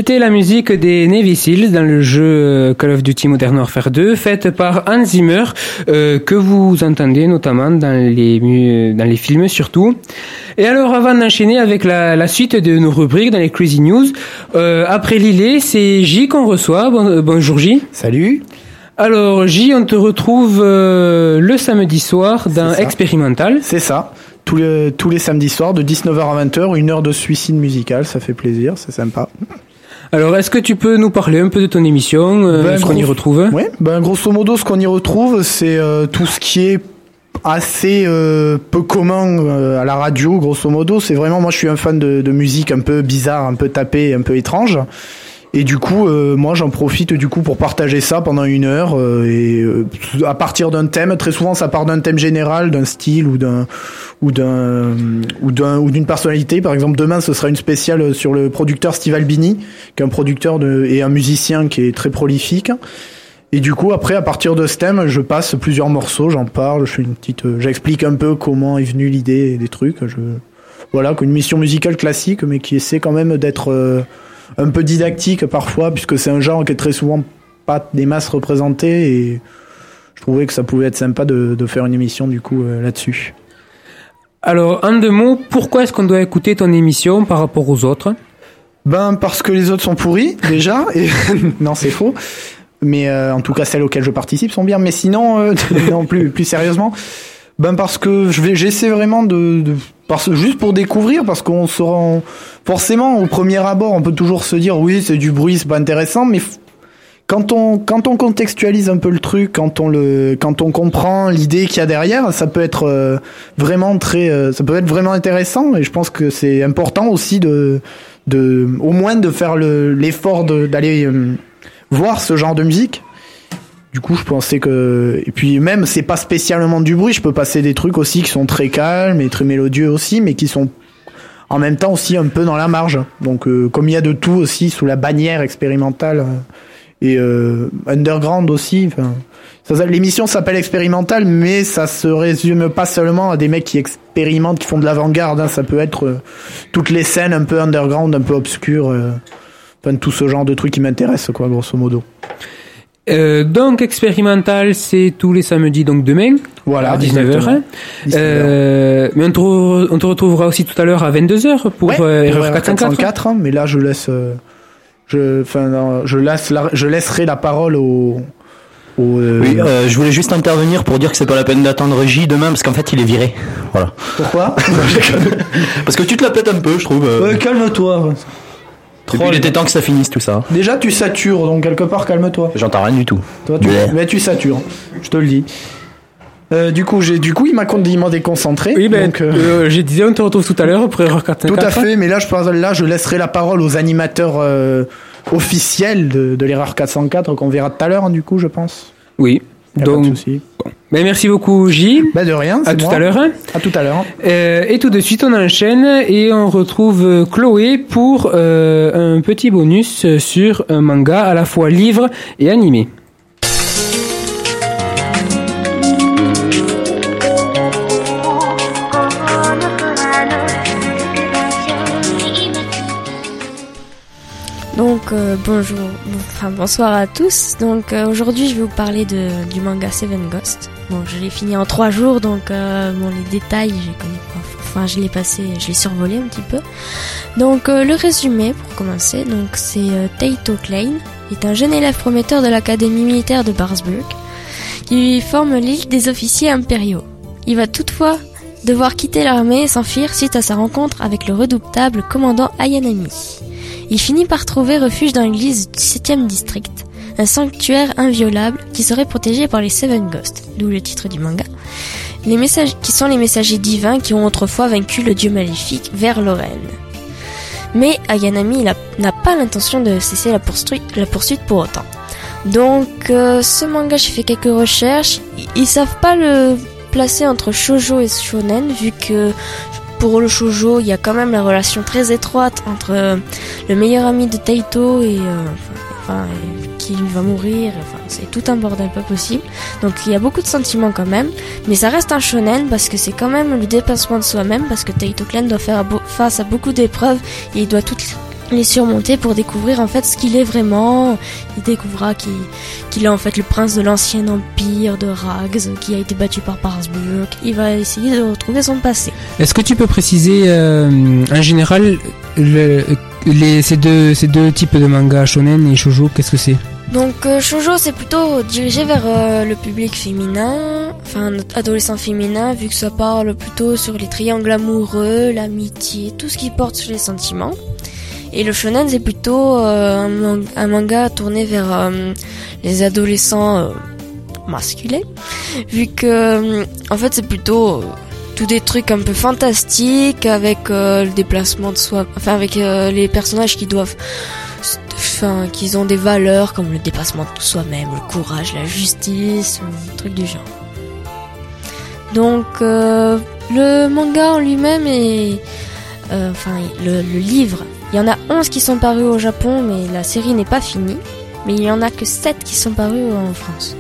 C'était la musique des Navy Seals dans le jeu Call of Duty Modern Warfare 2, faite par Hans Zimmer, euh, que vous entendez notamment dans les, mu- dans les films surtout. Et alors, avant d'enchaîner avec la, la suite de nos rubriques dans les Crazy News, euh, après Lillet, c'est J qu'on reçoit. Bon- euh, bonjour J. Salut. Alors J, on te retrouve euh, le samedi soir dans. Expérimental. C'est ça. Tous les, tous les samedis soirs, de 19h à 20h, une heure de suicide musical, ça fait plaisir, c'est sympa. Alors, est-ce que tu peux nous parler un peu de ton émission, euh, Ben, ce qu'on y retrouve? Ouais, ben grosso modo, ce qu'on y retrouve, c'est euh, tout ce qui est assez euh, peu commun euh, à la radio, grosso modo. C'est vraiment, moi, je suis un fan de, de musique un peu bizarre, un peu tapée, un peu étrange. Et du coup, euh, moi, j'en profite du coup pour partager ça pendant une heure. euh, et euh, à partir d'un thème, très souvent, ça part d'un thème général, d'un style ou d'un ou d'un ou d'un ou d'une personnalité. Par exemple, demain, ce sera une spéciale sur le producteur Steve Albini, qui est un producteur de, et un musicien qui est très prolifique. Et du coup, après, à partir de ce thème, je passe plusieurs morceaux, j'en parle, je fais une petite, euh, j'explique un peu comment est venue l'idée des trucs. Je, voilà, qu'une mission musicale classique, mais qui essaie quand même d'être euh, un peu didactique parfois, puisque c'est un genre qui est très souvent pas des masses représentées, et je trouvais que ça pouvait être sympa de, de faire une émission du coup euh, là-dessus. Alors, en deux mots, pourquoi est-ce qu'on doit écouter ton émission par rapport aux autres? Ben parce que les autres sont pourris déjà, et non c'est faux. Mais euh, en tout cas celles auxquelles je participe sont bien. Mais sinon, euh, non plus plus sérieusement, ben parce que j'essaie vraiment de, de parce juste pour découvrir parce qu'on se rend forcément au premier abord on peut toujours se dire oui c'est du bruit c'est pas intéressant mais quand on quand on contextualise un peu le truc quand on le quand on comprend l'idée qu'il y a derrière ça peut être euh, vraiment très euh, ça peut être vraiment intéressant et je pense que c'est important aussi de de au moins de faire le l'effort d'aller euh, voir ce genre de musique du coup, je pensais que et puis même c'est pas spécialement du bruit. Je peux passer des trucs aussi qui sont très calmes et très mélodieux aussi, mais qui sont en même temps aussi un peu dans la marge. Donc, euh, comme il y a de tout aussi sous la bannière expérimentale euh, et euh, underground aussi. L'émission s'appelle expérimentale, mais ça se résume pas seulement à des mecs qui expérimentent, qui font de l'avant-garde. hein. Ça peut être euh, toutes les scènes un peu underground, un peu obscures. euh, Enfin, tout ce genre de trucs qui m'intéressent, quoi, grosso modo. Euh, donc expérimental, c'est tous les samedis, donc demain, Voilà, à 19h. exactement. Euh, mais on te, re- on te retrouvera aussi tout à l'heure à 22h pour Ouais, euh, pour Erreur 404. 404, mais là je laisse, euh, je, enfin, non, je laisse, la- je laisserai la parole au. au euh, Oui, euh, je voulais juste intervenir pour dire que c'est pas la peine d'attendre J demain parce qu'en fait il est viré. Voilà. Pourquoi? Parce que tu te la pètes un peu, je trouve. euh. Calme-toi. Puis, il était temps que ça finisse tout ça. Déjà tu satures, donc quelque part calme-toi. J'entends rien du tout. Toi, tu, Bleh. mais tu satures, je te le dis. Euh, du coup, j'ai, du coup, il m'a m'a déconcentré. Oui, ben, donc, euh, euh, j'ai dit, on te retrouve tout à l'heure pour Erreur 404. Tout à fait, mais là je, pense- là, je laisserai la parole aux animateurs euh, officiels de, de l'erreur 404 qu'on verra tout à l'heure, hein, du coup, je pense. Oui. Donc, ben, merci beaucoup, J. Ben, de rien. À tout moi. à l'heure. À tout à l'heure. Euh, et tout de suite, on enchaîne et on retrouve euh, Chloé pour euh, un petit bonus sur un manga à la fois livre et animé. Donc euh, bonjour, bon- enfin bonsoir à tous. Donc euh, aujourd'hui je vais vous parler de, du manga Seven Ghost. Bon, je l'ai fini en trois jours, donc euh, bon les détails les connais pas. Enfin je l'ai passé, je l'ai survolé un petit peu. Donc euh, le résumé pour commencer, donc c'est euh, Taito Klein, est un jeune élève prometteur de l'académie militaire de Barsburg, qui forme l'île des officiers impériaux. Il va toutefois devoir quitter l'armée et s'enfuir suite à sa rencontre avec le redoutable commandant Ayanami. Il finit par trouver refuge dans l'église du 7e district, un sanctuaire inviolable qui serait protégé par les Seven Ghosts, d'où le titre du manga, les messages, qui sont les messagers divins qui ont autrefois vaincu le dieu maléfique vers Lorraine. Mais Ayanami n'a pas l'intention de cesser la poursuite, la poursuite pour autant. Donc euh, ce manga, j'ai fait quelques recherches, ils, savent pas le placer entre shoujo et shonen vu que pour le shoujo, il y a quand même la relation très étroite entre euh, le meilleur ami de Taito et, euh, qui va mourir. Enfin, c'est tout un bordel pas possible. Donc il y a beaucoup de sentiments quand même, mais ça reste un shonen parce que c'est quand même le dépassement de soi-même parce que Taito Clan doit faire face à beaucoup d'épreuves et il doit toutes les surmonter pour découvrir en fait ce qu'il est vraiment. Il découvrira qu'il est en fait le prince de l'ancien empire de Rags, qui a été battu par Parsburg. Il va essayer de retrouver son passé. Est-ce que tu peux préciser euh, en général le- les, ces, deux, ces deux types de mangas shonen et shoujo, qu'est-ce que c'est? Donc euh, shoujo c'est plutôt dirigé vers euh, le public féminin, enfin adolescent féminin, vu que ça parle plutôt sur les triangles amoureux, l'amitié, tout ce qui porte sur les sentiments. Et le shonen c'est plutôt euh, un, un manga tourné vers euh, les adolescents euh, masculins, vu que euh, en fait c'est plutôt tous des trucs un peu fantastiques avec le déplacement de soi, enfin avec les personnages qui doivent qu'ils ont des valeurs comme le dépassement de soi-même, le courage, la justice, un truc du genre. Donc, euh, le manga en lui-même est, euh, enfin, le, livre, il y en a 11 qui sont parus au Japon, mais la série n'est pas finie. Mais il y en a que 7 qui sont parus en France.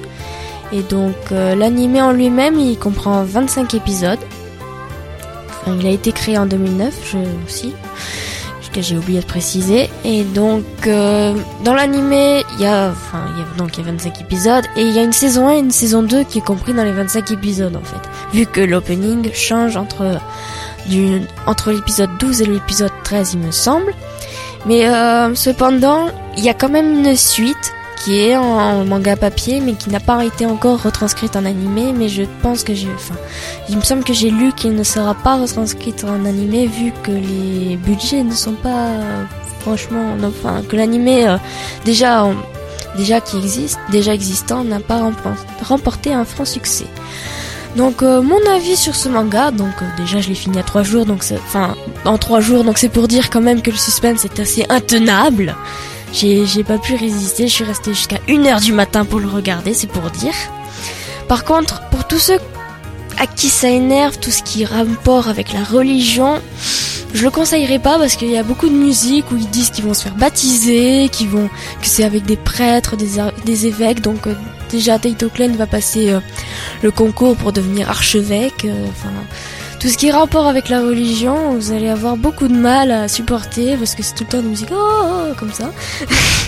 Et donc, euh, l'animé en lui-même, il comprend 25 épisodes. Il a été créé en 2009, je aussi que j'ai oublié de préciser. Et donc, euh, dans l'animé, il y a, enfin, donc il y a 25 épisodes et il y a une saison 1 et une saison 2 qui est compris dans les 25 épisodes en fait. Vu que l'opening change entre du, entre l'épisode 12 et l'épisode 13, il me semble. Mais euh, cependant, il y a quand même une suite qui est en manga papier mais qui n'a pas été encore retranscrite en animé mais je pense que j'ai enfin il me semble que j'ai lu qu'il ne sera pas retranscrite en animé vu que les budgets ne sont pas franchement enfin que l'animé euh, déjà déjà qui existe déjà existant n'a pas rempo- remporté un franc succès donc euh, mon avis sur ce manga, donc euh, déjà je l'ai fini à trois jours, donc enfin en trois jours, donc c'est pour dire quand même que le suspense est assez intenable. J'ai pas pu résister, je suis restée jusqu'à 1h du matin pour le regarder, c'est pour dire. Par contre, pour tous ceux à qui ça énerve, tout ce qui est rapport avec la religion, je le conseillerais pas parce qu'il y a beaucoup de musique où ils disent qu'ils vont se faire baptiser, qu'ils vont que c'est avec des prêtres, des, évêques. Donc euh, déjà Taito Clan va passer euh, le concours pour devenir archevêque. euh, tout ce qui est rapport avec la religion, vous allez avoir beaucoup de mal à supporter parce que c'est tout le temps de musique oh, oh, comme ça.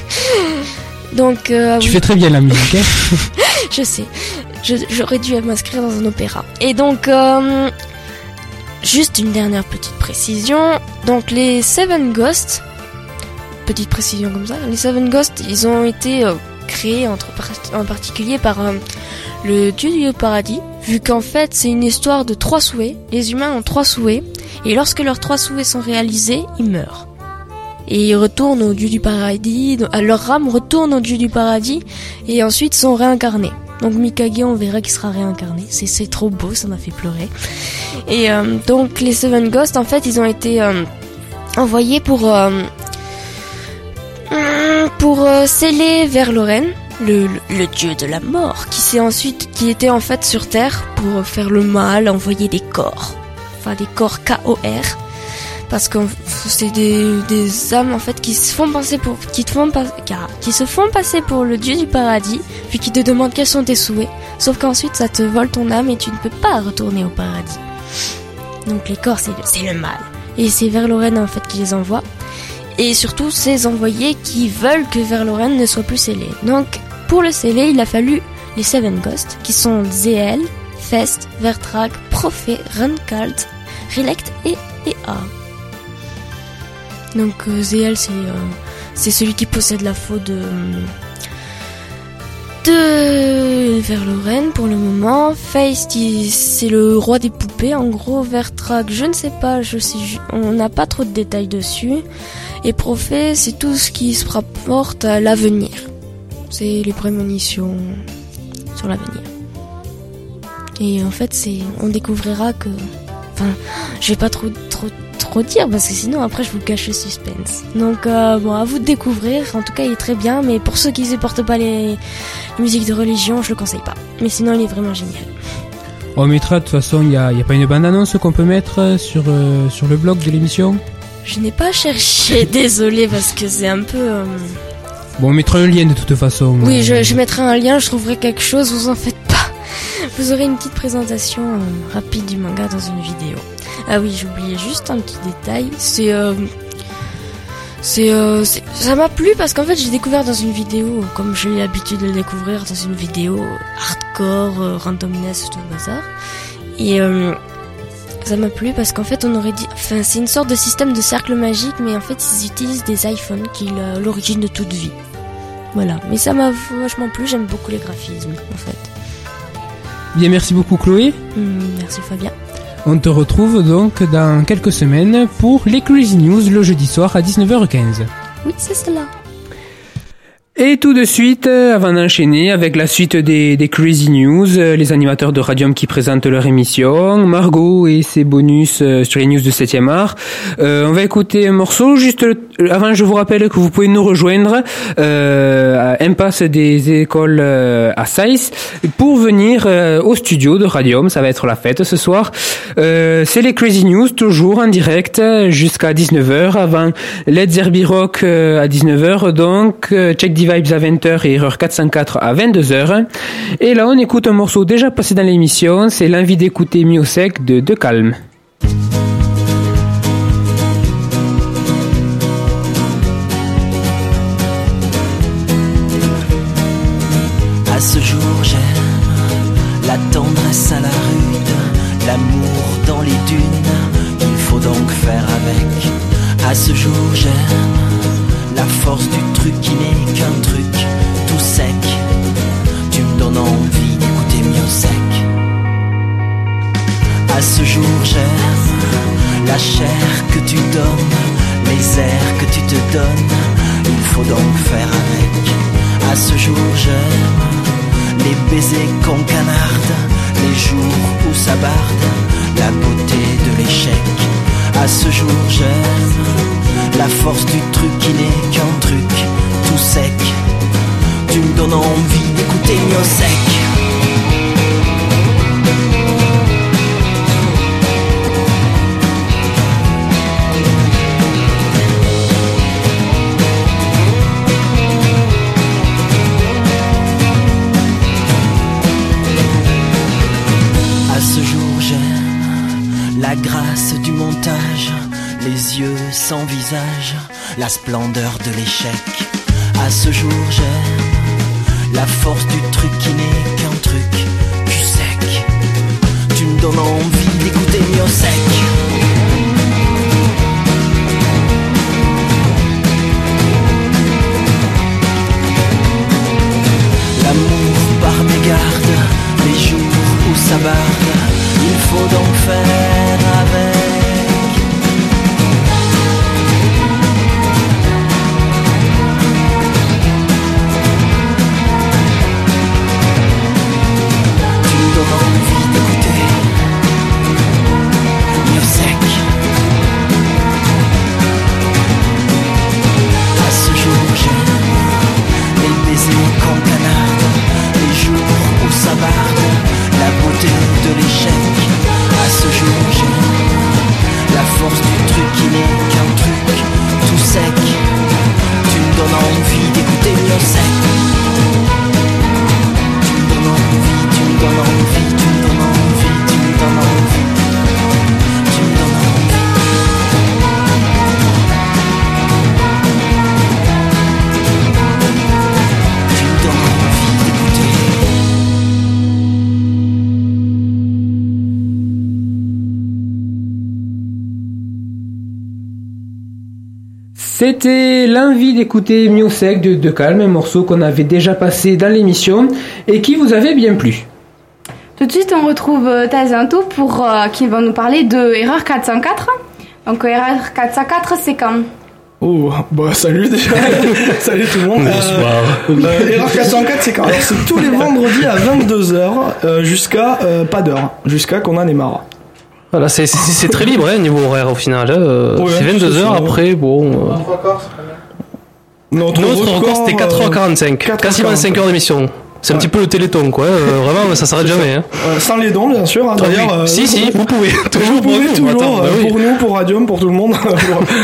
Donc euh, Tu fais très bien la musique, hein je sais. J'aurais dû m'inscrire dans un opéra. Et donc, euh, juste une dernière petite précision. Donc, les Seven Ghosts, petite précision comme ça, les Seven Ghosts, ils ont été euh, créés entre, en particulier par euh, le dieu du paradis, vu qu'en fait, c'est une histoire de trois souhaits. Les humains ont trois souhaits, et lorsque leurs trois souhaits sont réalisés, ils meurent. Et ils retournent au dieu du paradis, leur âme retourne au dieu du paradis, et ensuite sont réincarnés. Donc Mikage, on verra qu'il sera réincarné. C'est trop beau, ça m'a fait pleurer. Et euh, donc les Seven Ghosts, en fait, ils ont été euh, envoyés pour euh, hum, pour euh, sceller vers Lorraine, le, le, dieu de la mort, qui s'est ensuite qui était en fait sur Terre pour faire le mal, envoyer des corps, enfin des corps K.O.R. Parce que c'est des, des âmes en fait qui se font passer pour qui te font pas, qui se font passer pour le dieu du paradis puis qui te demandent quels sont tes souhaits. Sauf qu'ensuite ça te vole ton âme et tu ne peux pas retourner au paradis. Donc les corps c'est le, le mal. Et c'est Verloren en fait qui les envoie. Et surtout ces envoyés qui veulent que Verloren ne soit plus scellé. Donc pour le sceller il a fallu les Seven Ghosts qui sont Zeel, Fest, Vertrag, Prophet, Runkalt, Relect et Ea. Donc euh, Zeel c'est euh, c'est celui qui possède la faute de de pour le moment. Feist c'est le roi des poupées en gros. Vertrag je ne sais pas, on n'a pas trop de détails dessus. Et Prophet c'est tout ce qui se rapporte à l'avenir. C'est les prémonitions sur l'avenir. Et en fait c'est on découvrira que enfin je vais pas trop trop trop dire parce que sinon après je vous cache le suspense. Donc euh, bon à vous de découvrir. En tout cas il est très bien, mais pour ceux qui supportent pas les, les musiques de religion, je le conseille pas. Mais sinon il est vraiment génial. On mettra de toute façon, il n'y a, il y a pas une bande-annonce qu'on peut mettre sur, euh, sur le blog de l'émission? Je n'ai pas cherché, désolé parce que c'est un peu. euh, Bon, on mettra un lien de toute façon. Oui, je, mettrai un lien, je trouverai quelque chose, vous en faites pas. Vous aurez une petite présentation euh, rapide du manga dans une vidéo. Ah oui, oublié juste un petit détail. C'est euh, C'est, euh, c'est- ça m'a plu parce qu'en fait j'ai découvert dans une vidéo, comme j'ai l'habitude de le découvrir dans une vidéo hardcore, randomness, tout le bazar. Et ça m'a plu parce qu'en fait on aurait dit, enfin c'est une sorte de système de cercle magique, mais en fait ils utilisent des iPhones qui l'origine de toute vie. Voilà, mais ça m'a vachement plu, j'aime beaucoup les graphismes en fait. Bien, merci beaucoup Chloé. Hum, merci Fabien. On te retrouve donc dans quelques semaines pour les Crazy News le jeudi soir à 19h15. Oui, c'est cela. Et tout de suite, euh, avant d'enchaîner avec la suite des, des Crazy News, euh, les animateurs de Radium qui présentent leur émission, Margot et ses bonus euh, sur les news de 7e art. Euh, on va écouter un morceau. Juste euh, avant, je vous rappelle que vous pouvez nous rejoindre euh, à Impasse des écoles à Saïs pour venir euh, au studio de Radium. Ça va être la fête ce soir. C'est les Crazy News, toujours en direct jusqu'à 19h avant Led Zerbi Rock à 19h. Donc, Check Vibes à 20h et Erreur 404 à 22h. Et là, on écoute un morceau déjà passé dans l'émission. C'est l'envie d'écouter Miosec de De Calme. Baisers qu'on canarde, les jours où ça barde, la beauté de l'échec. À ce jour j'aime la force du truc qui n'est qu'un truc tout sec. Tu me donnes envie d'écouter mieux sec. Sans visage, la splendeur de l'échec. À ce jour j'aime la force du truc qui n'est qu'un truc du sec. Tu me donnes envie d'écouter mieux sec. L'amour par mégarde, les jours où ça barde, il faut donc faire avec. C'était l'envie d'écouter Miosec de De Calme, un morceau qu'on avait déjà passé dans l'émission et qui vous avait bien plu. Tout de suite, on retrouve euh, Tazinto pour euh, qui va nous parler de Erreur 404. Donc, euh, Erreur 404, c'est quand? Oh, bah salut déjà. salut tout le monde. Bonsoir. Euh, Erreur 404, c'est quand? C'est tous les vendredis à 22h jusqu'à euh, pas d'heure, jusqu'à qu'on en ait marre. Voilà, c'est- c'est c'est très libre, hein, niveau horaire au final. euh, Ouais, c'est 22 c'est heures ça. après, bon. euh, Notre, Notre record, c'était 4h45, 4h45. quasiment 5 heures d'émission. C'est un petit peu le téléthon, quoi. euh, vraiment, ça s'arrête jamais. Hein. Euh, sans les dons, bien sûr. hein. D'ailleurs, euh, Si, si, vous pouvez. Toujours vous pouvez toujours, Attends, bah euh, oui. pour nous, pour Radium, pour tout le monde.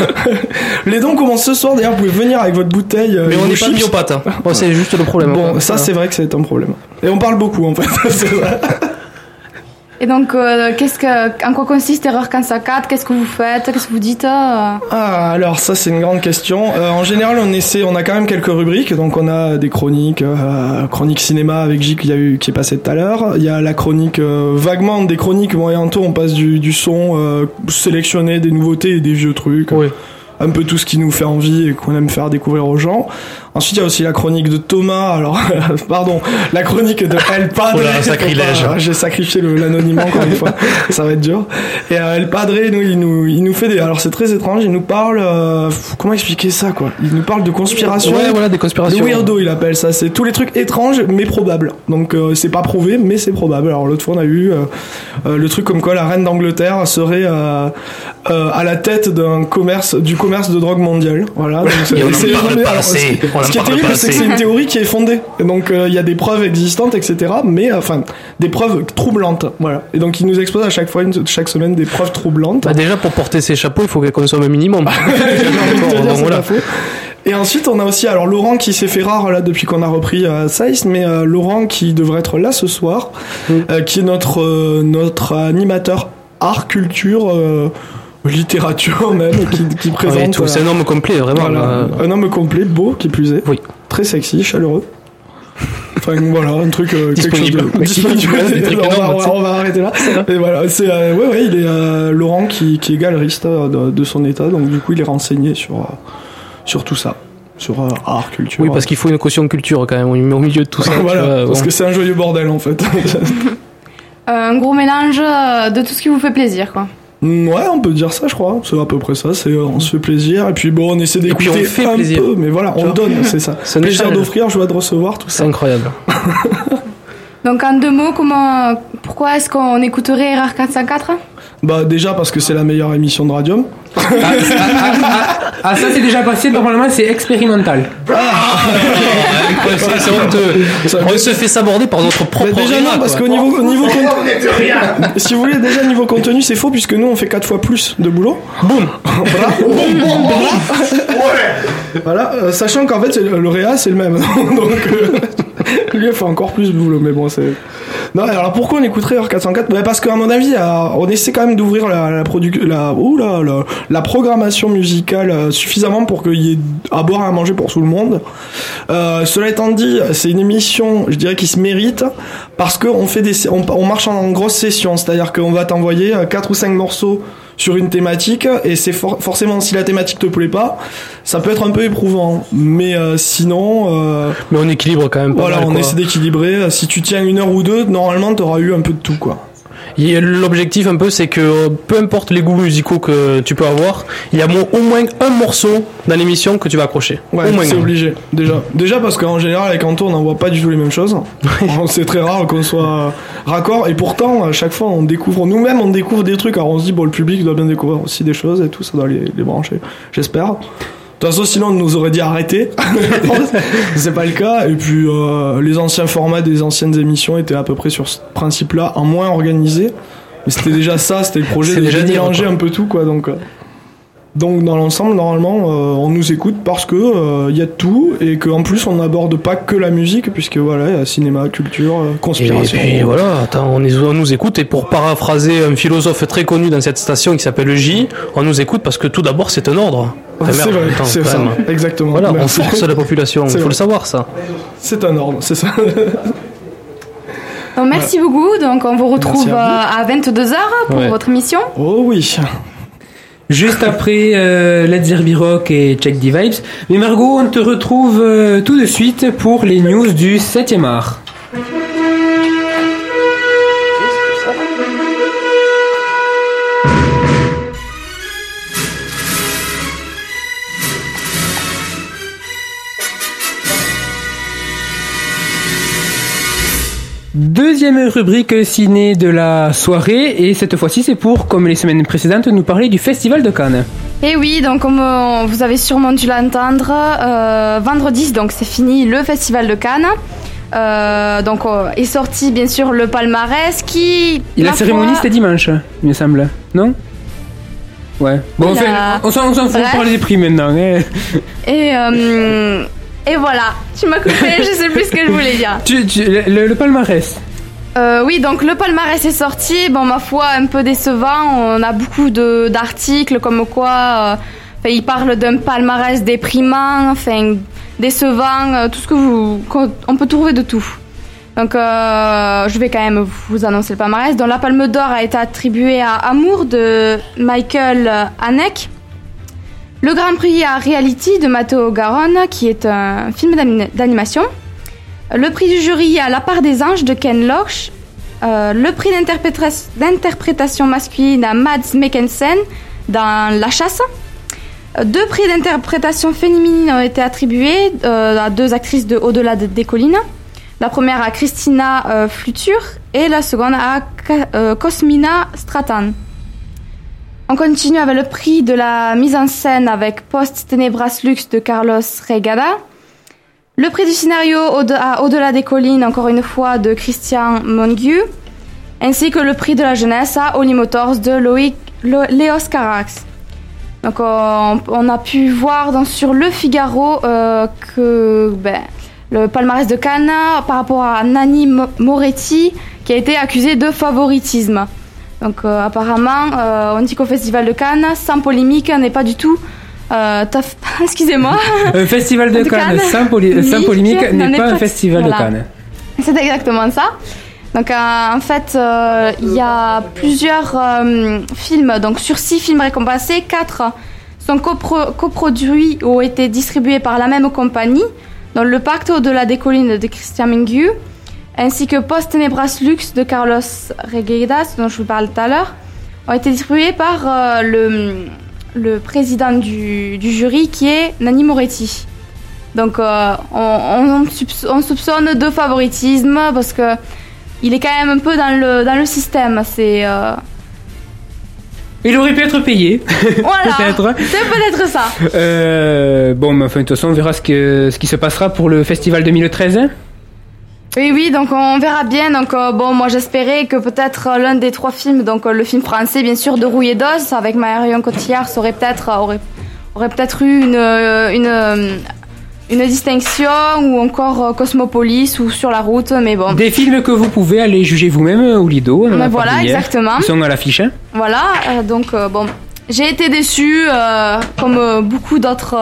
les dons commencent ce soir. D'ailleurs, vous pouvez venir avec votre bouteille. euh, Mais on n'est pas hein. Bon, c'est juste le problème. Bon, ça, c'est vrai que c'est un problème. Et on parle beaucoup, en fait. C'est vrai. Et donc, euh, qu'est-ce que, en quoi consiste Erreur 404 Qu'est-ce que vous faites Qu'est-ce que vous dites euh Ah, alors ça c'est une grande question. Euh, en général, on essaie, on a quand même quelques rubriques. Donc on a des chroniques, euh, chronique cinéma avec J qui a eu, qui est passé tout à l'heure. Il y a la chronique euh, vaguement des chroniques. Bon, et tour, on passe du, du son euh, sélectionné, des nouveautés et des vieux trucs. Un peu tout ce qui nous fait envie et qu'on aime faire découvrir aux gens. Ensuite, il y a aussi la chronique de Thomas. Alors, pardon, la chronique de El Padre. Oh là, sacrilège. J'ai sacrifié l'anonymat encore une fois. Ça va être dur. Et euh, El Padre, nous, il nous, il nous fait des. Alors, c'est très étrange. Il nous parle. euh, comment expliquer ça, quoi? Il nous parle de conspiration. Ouais, voilà, des conspirations. Weirdo, il appelle ça. C'est tous les trucs étranges, mais probables. Donc, euh, c'est pas prouvé, mais c'est probable. Alors, l'autre fois, on a eu euh, le truc comme quoi la reine d'Angleterre serait à la tête d'un commerce, du commerce de drogue mondial. Voilà. Donc, c'est- Et on en c'est- parle mais pas alors, assez. ce- On en Ce qui est terrible, c'est que c'est une théorie qui est fondée. Et donc, euh, il y a des preuves existantes, etc. Mais, euh, enfin, des preuves troublantes. Voilà. Et donc, il nous expose à chaque fois, une- chaque semaine, des preuves troublantes. Bah, déjà, pour porter ses chapeaux, il faut qu'elle consomme un minimum. Et ensuite, on a aussi alors Laurent qui s'est fait rare là depuis qu'on a repris euh, Size, mais euh, Laurent qui devrait être là ce soir, euh, qui est notre euh, notre animateur art, culture, euh, littérature même, qui, qui présente. Ouais, tout. euh, C'est un homme complet, vraiment. voilà, euh, un homme complet, beau, qui plus est. Oui. Très sexy, chaleureux. Enfin voilà, un truc euh, quelque chose Disponible. de disponible. Des trucs on, va, énormes, on va- arrêter là. Et voilà, c'est euh, ouais ouais, il est euh, Laurent qui, qui est galeriste euh, de, de son état, donc du coup il est renseigné sur euh, sur tout ça, sur euh, art, culture. Oui, parce qu'il faut une caution culture quand même au au milieu de tout ça. voilà, vois, parce bon. que c'est un joyeux bordel en fait. Euh, Un gros mélange euh, de tout ce qui vous fait plaisir, quoi. Ouais, on peut dire ça, je crois. C'est à peu près ça. C'est euh, on se fait plaisir et puis bon, on essaie d'écouter un plaisir. peu, mais voilà, on donne, c'est ça. C'est un Plaisir d'offrir, joie de recevoir, tout ça. C'est incroyable. Donc, en deux mots, comment, pourquoi est-ce qu'on écouterait Erreur 404 Bah déjà parce que c'est la meilleure émission de Radium. Ah, ça c'est déjà passé, normalement c'est expérimental. C'est honteux. On se fait saborder par notre propre Mais déjà Rina, non, parce qu'au niveau, au niveau contenu, si vous voulez déjà niveau contenu, c'est faux puisque nous on fait quatre fois plus de boulot. Boum. Voilà, euh, sachant qu'en fait le réa c'est le même, donc euh, lui il fait encore plus de boulot, mais bon c'est. Non, alors pourquoi on écouterait R404 bah Parce qu'à mon avis, euh, on essaie quand même d'ouvrir la, la, la, la, programmation musicale euh, suffisamment pour qu'il y ait à boire et à manger pour tout le monde. Euh, cela étant dit, c'est une émission, je dirais, qui se mérite parce qu'on fait des, on, on marche en, grosse session, c'est-à-dire qu'on va t'envoyer euh, quatre ou cinq morceaux sur une thématique et c'est for- forcément si la thématique te plaît pas, ça peut être un peu éprouvant. Mais euh, sinon, euh, Mais on équilibre quand même pas voilà, mal, on quoi. essaie d'équilibrer. Si tu tiens une heure ou deux, normalement t'auras eu un peu de tout quoi. L'objectif un peu c'est que euh, peu importe les goûts musicaux que tu peux avoir, il y a au moins un morceau dans l'émission que tu vas accrocher. Ouais, c'est obligé. Déjà, déjà parce qu'en général avec Anto, on n'envoie pas du tout les mêmes choses. c'est très rare qu'on soit raccord. Et pourtant, à chaque fois, on découvre nous-mêmes, on découvre des trucs. Alors on se dit bon, le public doit bien découvrir aussi des choses et tout, ça doit les, les brancher. J'espère. De toute façon, sinon, on nous aurait dit arrêter. c'est pas le cas. Et puis, euh, les anciens formats des anciennes émissions étaient à peu près sur ce principe-là, en moins organisé. Mais c'était déjà ça, c'était le projet de déjà mélanger un peu tout, quoi. Donc, euh, donc dans l'ensemble, normalement, euh, on nous écoute parce que euh, il y a tout et qu'en plus on n'aborde pas que la musique puisque voilà, il y a cinéma, culture, euh, Et conspiration. puis voilà, attends, on, est- on nous écoute et pour paraphraser un philosophe très connu dans cette station qui s'appelle le J, on nous écoute parce que tout d'abord c'est un ordre. C'est vrai, c'est ça, exactement. Voilà, on Merci. force la population, il faut vrai. le savoir ça. C'est un ordre, c'est ça. Donc, merci beaucoup. Donc, on vous retrouve à euh, à 22h pour Ouais. votre émission. Oh oui. Juste après euh, Let's Rock et Check the Vibes. Mais Margot, on te retrouve euh, tout de suite pour les news du 7e art. Deuxième rubrique ciné de la soirée et cette fois-ci c'est pour, comme les semaines précédentes, nous parler du Festival de Cannes. Et oui, donc comme euh, vous avez sûrement dû l'entendre, euh, vendredi, donc c'est fini le festival de Cannes. Euh, donc est sorti bien sûr le palmarès qui. Et la cérémonie c'était dimanche, il me semble, non? Ouais. Bon, on, fait, on s'en fout, on parle des prix maintenant. hein. Et, et voilà, tu m'as coupé, je sais plus ce que je voulais dire. Tu- tu- le, le palmarès. Euh, oui, donc le palmarès est sorti. Bon, ma foi, un peu décevant. On a beaucoup d'articles comme quoi, euh, il parle d'un palmarès déprimant, enfin décevant, euh, tout ce que vous, on peut trouver de tout. Donc, euh, je vais quand même vous annoncer le palmarès. Donc, la Palme d'Or a été attribuée à Amour de Michael Haneke. Le Grand Prix à Reality de Matteo Garonne, qui est un film d'ani- d'animation. Le prix du jury à La part des anges de Ken Loach. Euh, le prix d'interpréta- d'interprétation masculine à Mads Mikkelsen dans La chasse. Euh, Deux prix d'interprétation féminine ont été attribués euh, à deux actrices de Au-delà de- des collines. La première à Christina euh, Flutur et la seconde à Cosmina Stratan. On continue avec le prix de la mise en scène avec Post Tenebras Lux de Carlos Reigada. Le prix du scénario Au-delà des collines, encore une fois, de Christian Mongu. Ainsi que le prix de la jeunesse à Holy Motors de Loïc Lo- Léos Carax. Donc on, on a pu voir sur Le Figaro euh, que ben, le palmarès de Cannes par rapport à Nani Mo- Moretti qui a été accusé de favoritisme. Donc euh, apparemment, euh, on dit qu'au Festival de Cannes, sans polémique, n'est pas du tout... euh, Excusez-moi. Un festival de Cannes sans, poly- sans polémique n'est est pas un festival voilà. de Cannes. C'est exactement ça. Donc euh, en fait, euh, il y a plusieurs films. Donc sur six films récompensés, quatre sont copro- coproduits ou ont été distribués par la même compagnie. Donc le Pacte au-delà des collines de Christian Mingu, ainsi que Post Tenebras Lux de Carlos Regueiras, dont je vous parle tout à l'heure, ont été distribués par le, le président du, du jury qui est Nani Moretti. Donc euh, on, on soupç- on soupçonne de favoritisme parce que il est quand même un peu dans le, dans le système. C'est euh, Il aurait pu être payé. voilà, Peut-être. c'est peut-être ça. Euh, bon, mais enfin, de toute façon, on verra ce, que, ce qui se passera pour le festival 2013. Oui, oui, donc on verra bien. Donc euh, bon, moi j'espérais que peut-être euh, l'un des trois films, donc euh, le film français bien sûr de Rouille et d'Os avec Marion Cotillard, ça aurait peut-être aurait, aurait peut-être eu une une une distinction ou encore Cosmopolis ou Sur la route, mais bon. Des films que vous pouvez aller juger vous-même au Lido. Mais voilà, exactement. Ils sont à l'affiche. hein. Voilà, donc bon, j'ai été déçue comme beaucoup d'autres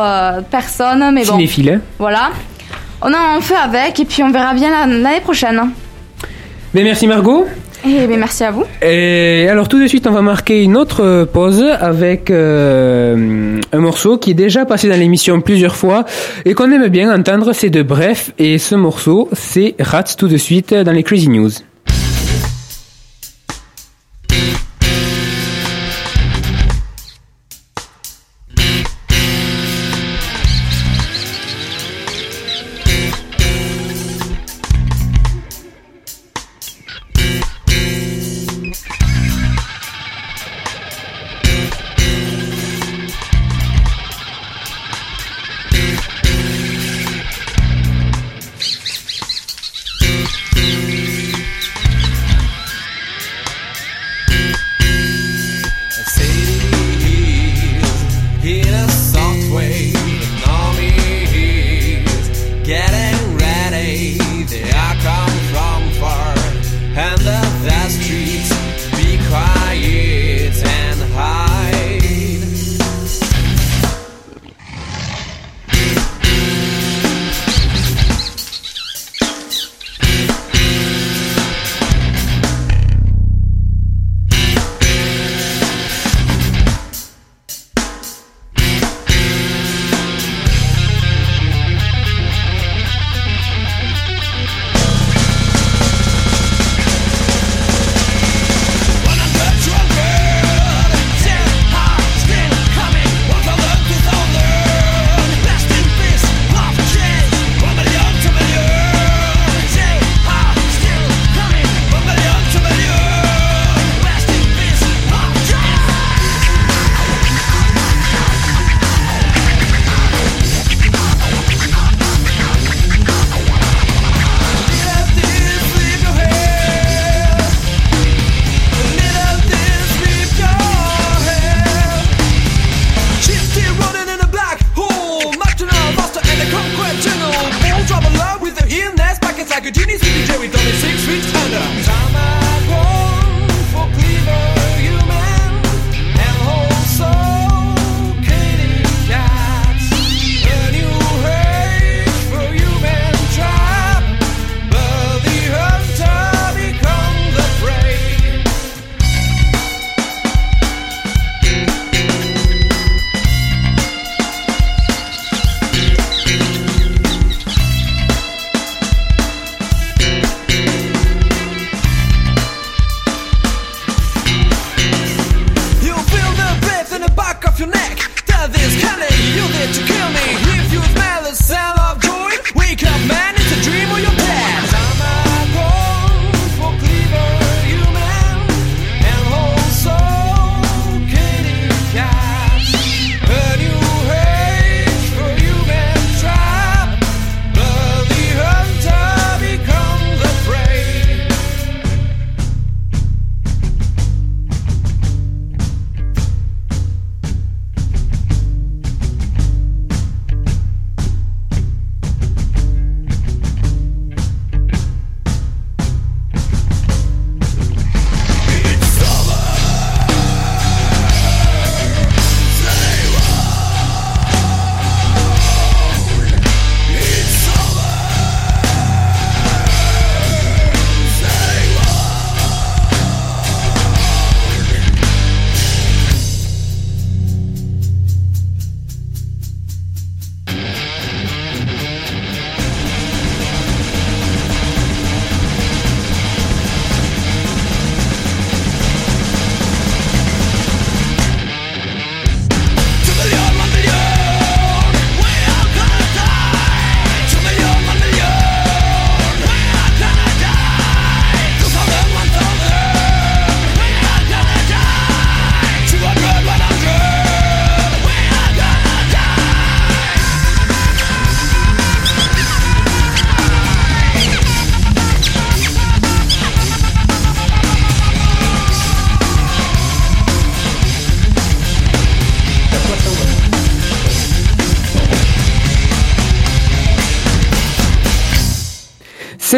personnes, mais bon. Cinéphile. hein. Voilà. On en fait avec et puis on verra bien la- l'année prochaine. Ben, merci Margot. Et ben, merci à vous. Et alors tout de suite, on va marquer une autre pause avec euh, un morceau qui est déjà passé dans l'émission plusieurs fois et qu'on aime bien entendre, c'est de Bref. Et ce morceau, c'est Rats tout de suite dans les Crazy News.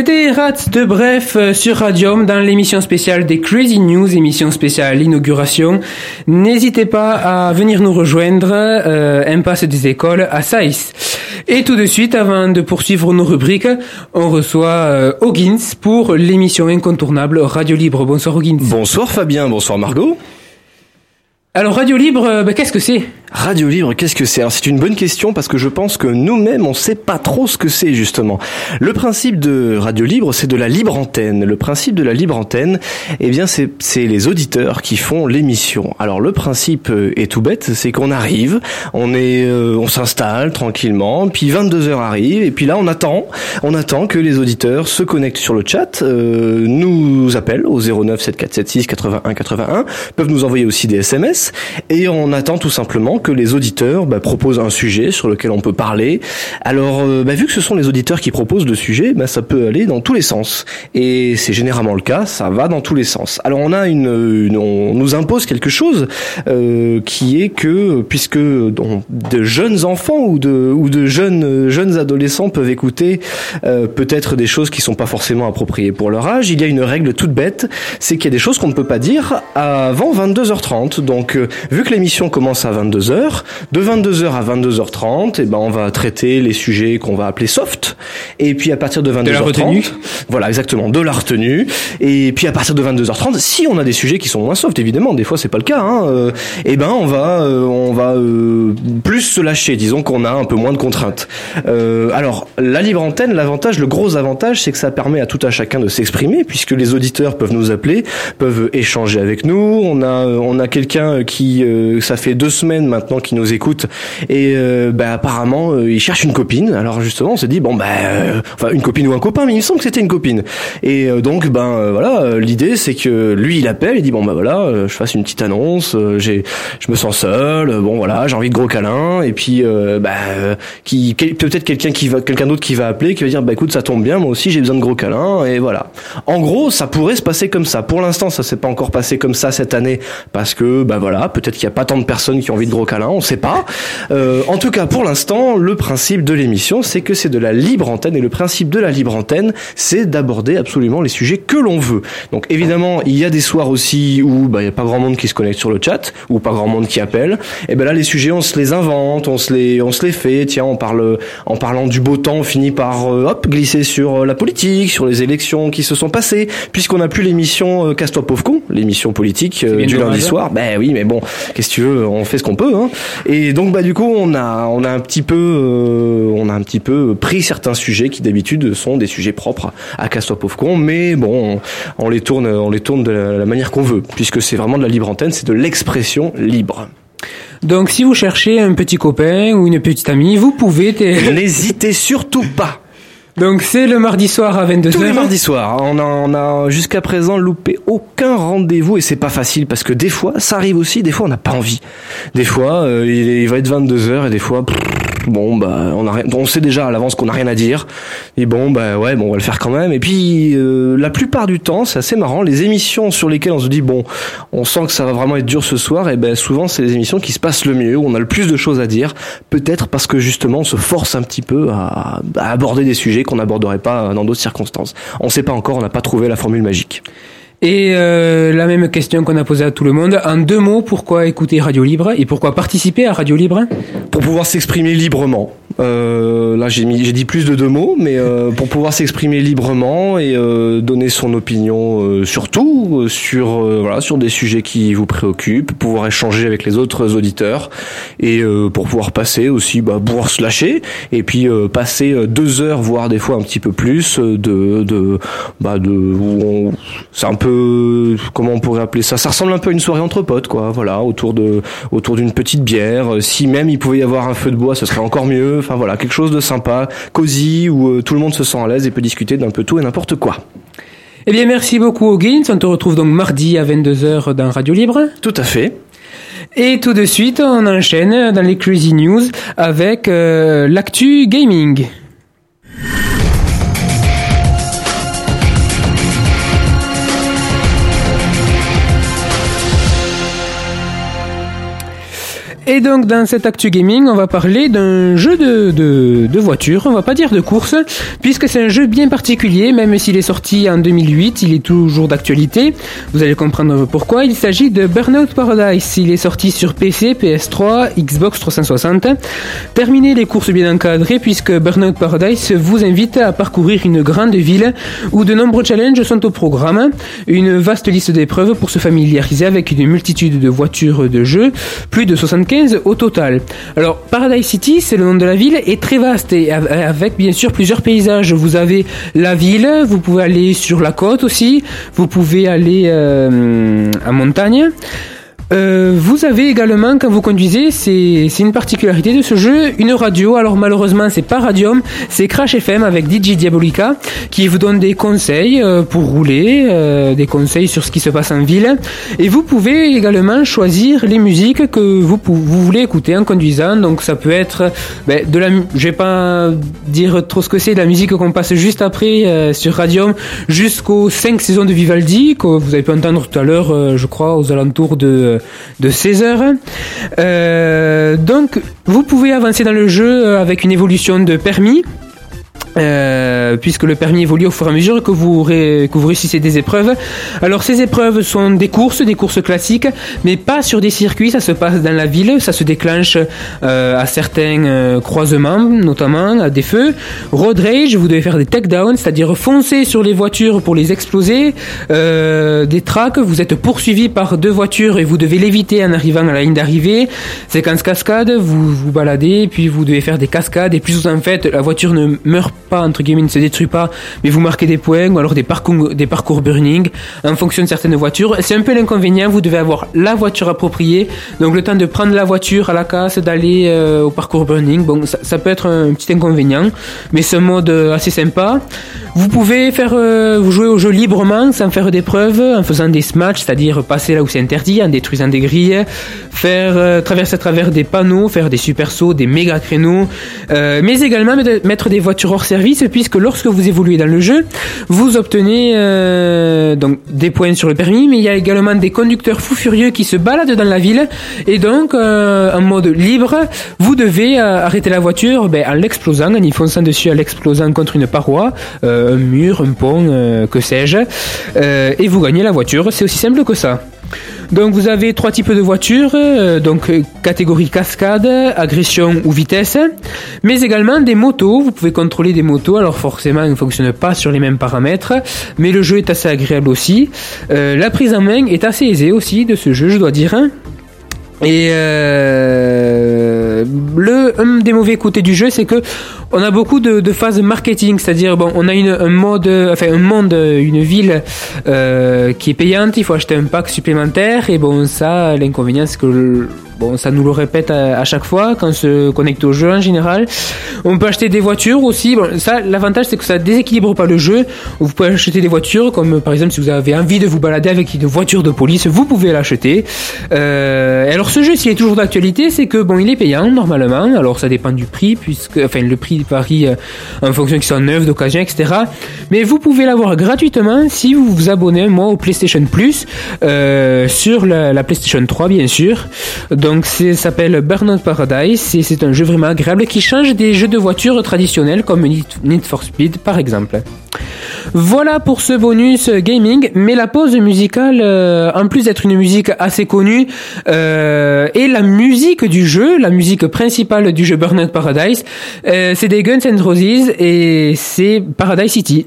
C'était Rats de Bref euh, sur Radium dans l'émission spéciale des Crazy News, émission spéciale inauguration. N'hésitez pas à venir nous rejoindre, euh, impasse des écoles à Saïs. Et tout de suite, avant de poursuivre nos rubriques, on reçoit euh, Hoggins pour l'émission incontournable Radio Libre. Bonsoir Hoggins. Bonsoir Fabien, bonsoir Margot. Alors Radio Libre, euh, bah, qu'est-ce que c'est? Radio Libre, qu'est-ce que c'est? Alors c'est une bonne question parce que je pense que nous-mêmes on sait pas trop ce que c'est justement. Le principe de Radio Libre, c'est de la libre antenne. Le principe de la libre antenne, eh bien c'est les auditeurs qui font l'émission. Alors le principe euh, est tout bête, c'est qu'on arrive, on est euh, on s'installe tranquillement, puis 22 heures arrivent et puis là on attend, on attend que les auditeurs se connectent sur le chat, euh, nous appellent au 09 7476 81 81, peuvent nous envoyer aussi des SMS et on attend tout simplement que les auditeurs bah, proposent un sujet sur lequel on peut parler. Alors, euh, bah, vu que ce sont les auditeurs qui proposent le sujet, bah, ça peut aller dans tous les sens. Et c'est généralement le cas, ça va dans tous les sens. Alors, on a une, une- on nous impose quelque chose euh, qui est que puisque on- de jeunes enfants ou de ou de jeunes jeunes adolescents peuvent écouter euh, peut-être des choses qui sont pas forcément appropriées pour leur âge, il y a une règle toute bête, c'est qu'il y a des choses qu'on ne peut pas dire avant 22h30. Donc, euh, vu que l'émission commence à 22h, de 22h à 22h30, et ben on va traiter les sujets qu'on va appeler soft. Et puis à partir de 22h30, la retenue voilà exactement, de la retenue. Et puis à partir de 22h30, si on a des sujets qui sont moins soft, évidemment, des fois c'est pas le cas, hein, euh, et ben on va euh, on va euh, plus se lâcher. Disons qu'on a un peu moins de contraintes. Euh, alors la libre antenne, l'avantage, le gros avantage, c'est que ça permet à tout un chacun de s'exprimer, puisque les auditeurs peuvent nous appeler, peuvent échanger avec nous. On a on a quelqu'un qui euh, ça fait deux semaines maintenant qui nous écoute et euh, bah, apparemment euh, il cherche une copine. Alors justement on s'est dit bon bah enfin une copine ou un copain, mais il me semble que c'était une copine. Et donc ben voilà l'idée c'est que lui il appelle, il dit bon bah voilà je fasse une petite annonce, j'ai je me sens seul, bon voilà j'ai envie de gros câlins et puis bah qui peut-être quelqu'un qui va quelqu'un d'autre qui va appeler qui va dire bah écoute ça tombe bien moi aussi j'ai besoin de gros câlins et voilà. En gros ça pourrait se passer comme ça. Pour l'instant ça s'est pas encore passé comme ça cette année parce que bah voilà peut-être qu'il y a pas tant de personnes qui ont envie de gros câlins, on sait pas. Euh, en tout cas pour l'instant le principe de l'émission c'est que c'est de la libre antenne et le principe de la libre antenne c'est d'aborder absolument les sujets que l'on veut. Donc évidemment il y a des soirs aussi où bah il y a pas grand monde qui se connecte sur le chat ou pas grand monde qui appelle. Et ben là les sujets on se les invente, on se les on se les fait. Tiens on parle en parlant du beau temps on finit par euh, hop glisser sur euh, la politique, sur les élections qui se sont passées puisqu'on n'a plus l'émission euh, Casse-toi pauvre con, l'émission politique euh, du lundi dommage. soir. Ben oui mais bon qu'est-ce que tu veux on fait ce qu'on peut hein. Et donc bah du coup on a on a un petit peu euh, on a un petit peu pris certains sujets qui d'habitude sont des sujets propres à Casse-toi pauvre con mais bon on, on les tourne on les tourne de la, la manière qu'on veut puisque c'est vraiment de la libre antenne, c'est de l'expression libre. Donc si vous cherchez un petit copain ou une petite amie, vous pouvez... N'hésitez surtout pas donc c'est le mardi soir à 22h. Tous les mardis soirs. On a, on a jusqu'à présent loupé aucun rendez-vous et c'est pas facile parce que des fois, ça arrive aussi, des fois on n'a pas envie. Des fois, euh, il, il va être 22h et des fois, pff, bon bah on a rien, on sait déjà à l'avance qu'on n'a rien à dire. Et bon bah ouais, bon on va le faire quand même. Et puis euh, la plupart du temps, c'est assez marrant. Les émissions sur lesquelles on se dit bon, on sent que ça va vraiment être dur ce soir, et ben souvent c'est les émissions qui se passent le mieux, où on a le plus de choses à dire. Peut-être parce que justement on se force un petit peu à, à aborder des sujets qu'on n'aborderait pas dans d'autres circonstances. On sait pas encore, on n'a pas trouvé la formule magique. Et euh, la même question qu'on a posée à tout le monde. En deux mots, pourquoi écouter Radio Libre et pourquoi participer à Radio Libre? Pour pouvoir s'exprimer librement. Euh, là, j'ai dit plus de deux mots, mais euh, pour pouvoir s'exprimer librement et euh, donner son opinion, surtout euh, sur euh, voilà sur des sujets qui vous préoccupent, pouvoir échanger avec les autres auditeurs et pour pouvoir passer aussi, bah, pouvoir se lâcher et puis passer deux heures, voire des fois un petit peu plus de de bah de c'est un peu comment on pourrait appeler ça ça ressemble un peu à une soirée entre potes quoi voilà autour de autour d'une petite bière Euh, si même il pouvait y avoir un feu de bois ce serait encore mieux enfin voilà quelque chose de sympa cosy où euh, tout le monde se sent à l'aise et peut discuter d'un peu tout et n'importe quoi Eh bien merci beaucoup Hoggins. On te retrouve donc mardi à 22h dans Radio Libre. tout à fait Et tout de suite, on enchaîne dans les Crazy News avec euh, l'actu gaming. Et donc dans cette actu gaming, on va parler d'un jeu de, de, de voiture, on va pas dire de course, puisque c'est un jeu bien particulier, même s'il est sorti en 2008, il est toujours d'actualité. Vous allez comprendre pourquoi. Il s'agit de Burnout Paradise. Il est sorti sur PC, PS3, Xbox 360. Terminez les courses bien encadrées, puisque Burnout Paradise vous invite à parcourir une grande ville où de nombreux challenges sont au programme. Une vaste liste d'épreuves pour se familiariser avec une multitude de voitures de jeu, plus de 75 au total. Alors, Paradise City, c'est le nom de la ville, est très vaste et av- avec bien sûr plusieurs paysages. Vous avez la ville, vous pouvez aller sur la côte aussi, vous pouvez aller euh, en montagne. Euh, vous avez également, quand vous conduisez, c'est une particularité de ce jeu, une radio. Alors malheureusement, c'est pas Radium, c'est Crash FM avec DJ Diabolica qui vous donne des conseils euh, pour rouler, euh, des conseils sur ce qui se passe en ville. Et vous pouvez également choisir les musiques que vous, vous voulez écouter en conduisant. Donc ça peut être ben, de la, je vais pas dire trop ce que c'est, de la musique qu'on passe juste après euh, sur Radium jusqu'aux 5 saisons de Vivaldi que vous avez pu entendre tout à l'heure, euh, je crois, aux alentours de, de 16 heures. Donc, vous pouvez avancer dans le jeu euh, avec une évolution de permis. Euh, puisque le permis évolue au fur et à mesure que vous, réussissez des épreuves. Alors ces épreuves sont des courses, des courses classiques, mais pas sur des circuits, ça se passe dans la ville, ça se déclenche euh, à certains euh, croisements, notamment à des feux. Road rage, vous devez faire des takedowns, c'est-à-dire foncer sur les voitures pour les exploser. Euh, des tracks, vous êtes poursuivi par deux voitures et vous devez l'éviter en arrivant à la ligne d'arrivée. Séquence cascade, vous vous baladez, puis vous devez faire des cascades, et plus vous en faites, la voiture ne meurt pas, entre guillemets, ne se détruit pas, mais vous marquez des points, ou alors des parcours, des parcours burning, en fonction de certaines voitures. C'est un peu l'inconvénient, vous devez avoir la voiture appropriée, donc le temps de prendre la voiture à la casse, d'aller euh, au parcours burning, bon, ça, peut être un petit inconvénient, mais c'est un mode euh, assez sympa. Vous pouvez faire, euh, vous jouer au jeu librement, sans faire d'épreuves, en faisant des smatchs, c'est-à-dire passer là où c'est interdit, en détruisant des grilles, faire traverser à travers des panneaux, faire des super sauts, des méga créneaux, mais également mettre des voitures hors service, puisque lorsque vous évoluez dans le jeu, vous obtenez euh, des points sur le permis, mais il y a également des conducteurs fous furieux qui se baladent dans la ville, et donc euh, en mode libre, vous devez euh, arrêter la voiture ben, en l'explosant, en y fonçant dessus, en l'explosant contre une paroi, un mur, un pont, que sais-je, et vous gagnez la voiture. C'est aussi simple que ça. Donc vous avez trois types de voitures, euh, donc euh, catégorie cascade, agression ou vitesse, mais également des motos. Vous pouvez contrôler des motos, alors forcément ils ne fonctionnent pas sur les mêmes paramètres, mais le jeu est assez agréable aussi. Euh, la prise en main est assez aisée aussi de ce jeu, je dois dire. Et euh, le un des mauvais côtés du jeu, c'est que on a beaucoup de, de phases marketing, c'est-à-dire bon, on a une, un mode, enfin un monde, une ville euh, qui est payante, il faut acheter un pack supplémentaire. Et bon ça, l'inconvénient c'est que ça nous le répète à, à chaque fois quand on se connecte au jeu en général. On peut acheter des voitures aussi. Bon, ça, l'avantage c'est que ça déséquilibre pas le jeu. Vous pouvez acheter des voitures, comme par exemple si vous avez envie de vous balader avec une voiture de police, vous pouvez l'acheter. Euh, alors ce jeu, s'il est toujours d'actualité, c'est que bon, il est payant normalement. Alors ça dépend du prix, puisque enfin le prix varie euh, en fonction qu'ils sont neufs, d'occasion, etc. Mais vous pouvez l'avoir gratuitement si vous vous abonnez moi au PlayStation Plus euh, sur la, la PlayStation 3 bien sûr. Donc c'est ça s'appelle Burnout Paradise et c'est un jeu vraiment agréable qui change des jeux de voiture traditionnels comme Need Need for Speed par exemple. Voilà pour ce bonus gaming, mais la pause musicale, euh, en plus d'être une musique assez connue, euh, et la musique du jeu, la musique principale du jeu Burnout Paradise, euh, c'est des Guns N' Roses et c'est Paradise City.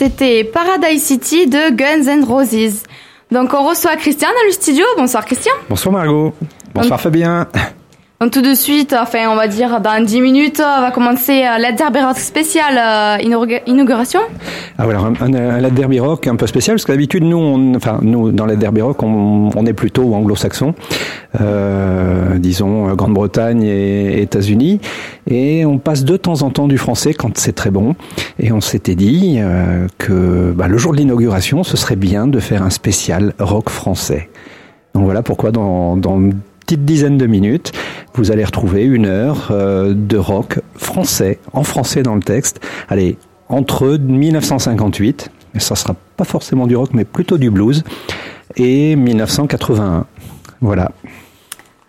C'était Paradise City de Guns N' Roses. Donc on reçoit Christian dans le studio. Bonsoir Christian. Bonsoir Margot. Bonsoir Donc- Fabien. Donc tout de suite, enfin on va dire dans 10 minutes, on va commencer euh, la Derby Rock spéciale euh, inaugura- inauguration. Ah voilà, un, un, un Led Derby Rock un peu spécial parce que d'habitude nous, on, enfin nous dans Led Derby Rock, on, on est plutôt anglo-saxon, euh, disons euh, Grande-Bretagne et États-Unis, et on passe de temps en temps du français quand c'est très bon. Et on s'était dit euh, que bah, le jour de l'inauguration, ce serait bien de faire un spécial rock français. Donc voilà pourquoi dans, dans petite dizaine de minutes, vous allez retrouver une heure euh, de rock français, en français dans le texte. Allez, entre 1958, et ça sera pas forcément du rock, mais plutôt du blues, et 1981. Voilà.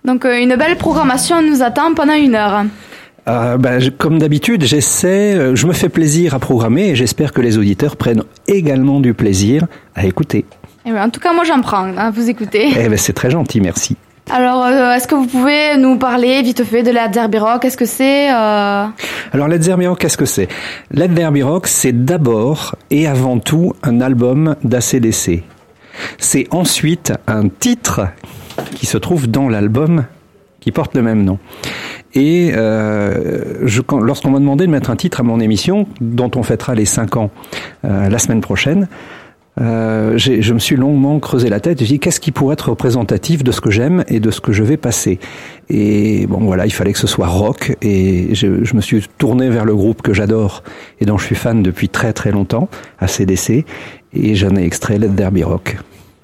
Donc euh, une belle programmation nous attend pendant une heure. Euh, ben, comme d'habitude, j'essaie, je me fais plaisir à programmer et j'espère que les auditeurs prennent également du plaisir à écouter. Et ouais, en tout cas moi j'en prends à vous écouter. Eh ben, c'est très gentil, merci. Alors euh, est-ce que vous pouvez nous parler vite fait de la Derby Rock Qu'est-ce que c'est euh... Alors Rock, qu'est-ce que c'est? Rock, c'est d'abord et avant tout un album d'ACDC. C'est ensuite un titre qui se trouve dans l'album qui porte le même nom. Et euh, lorsqu'on m'a demandé de mettre un titre à mon émission, dont on fêtera les 5 ans euh, la semaine prochaine, euh, je me suis longuement creusé la tête. J'ai dit qu'est-ce qui pourrait être représentatif de ce que j'aime et de ce que je vais passer? Et bon voilà, il fallait que ce soit rock. Et je, je me suis tourné vers le groupe que j'adore et dont je suis fan depuis très très longtemps, ACDC. Et j'en ai extrait Led Derby Rock.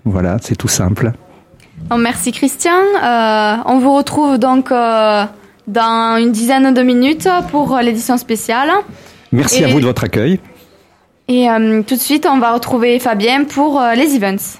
Voilà, c'est tout simple. bon, Merci Christian. Euh, on vous retrouve donc euh, dans une dizaine de minutes pour l'édition spéciale. Merci à vous de votre accueil. Et euh, tout de suite on va retrouver Fabien pour euh, les events.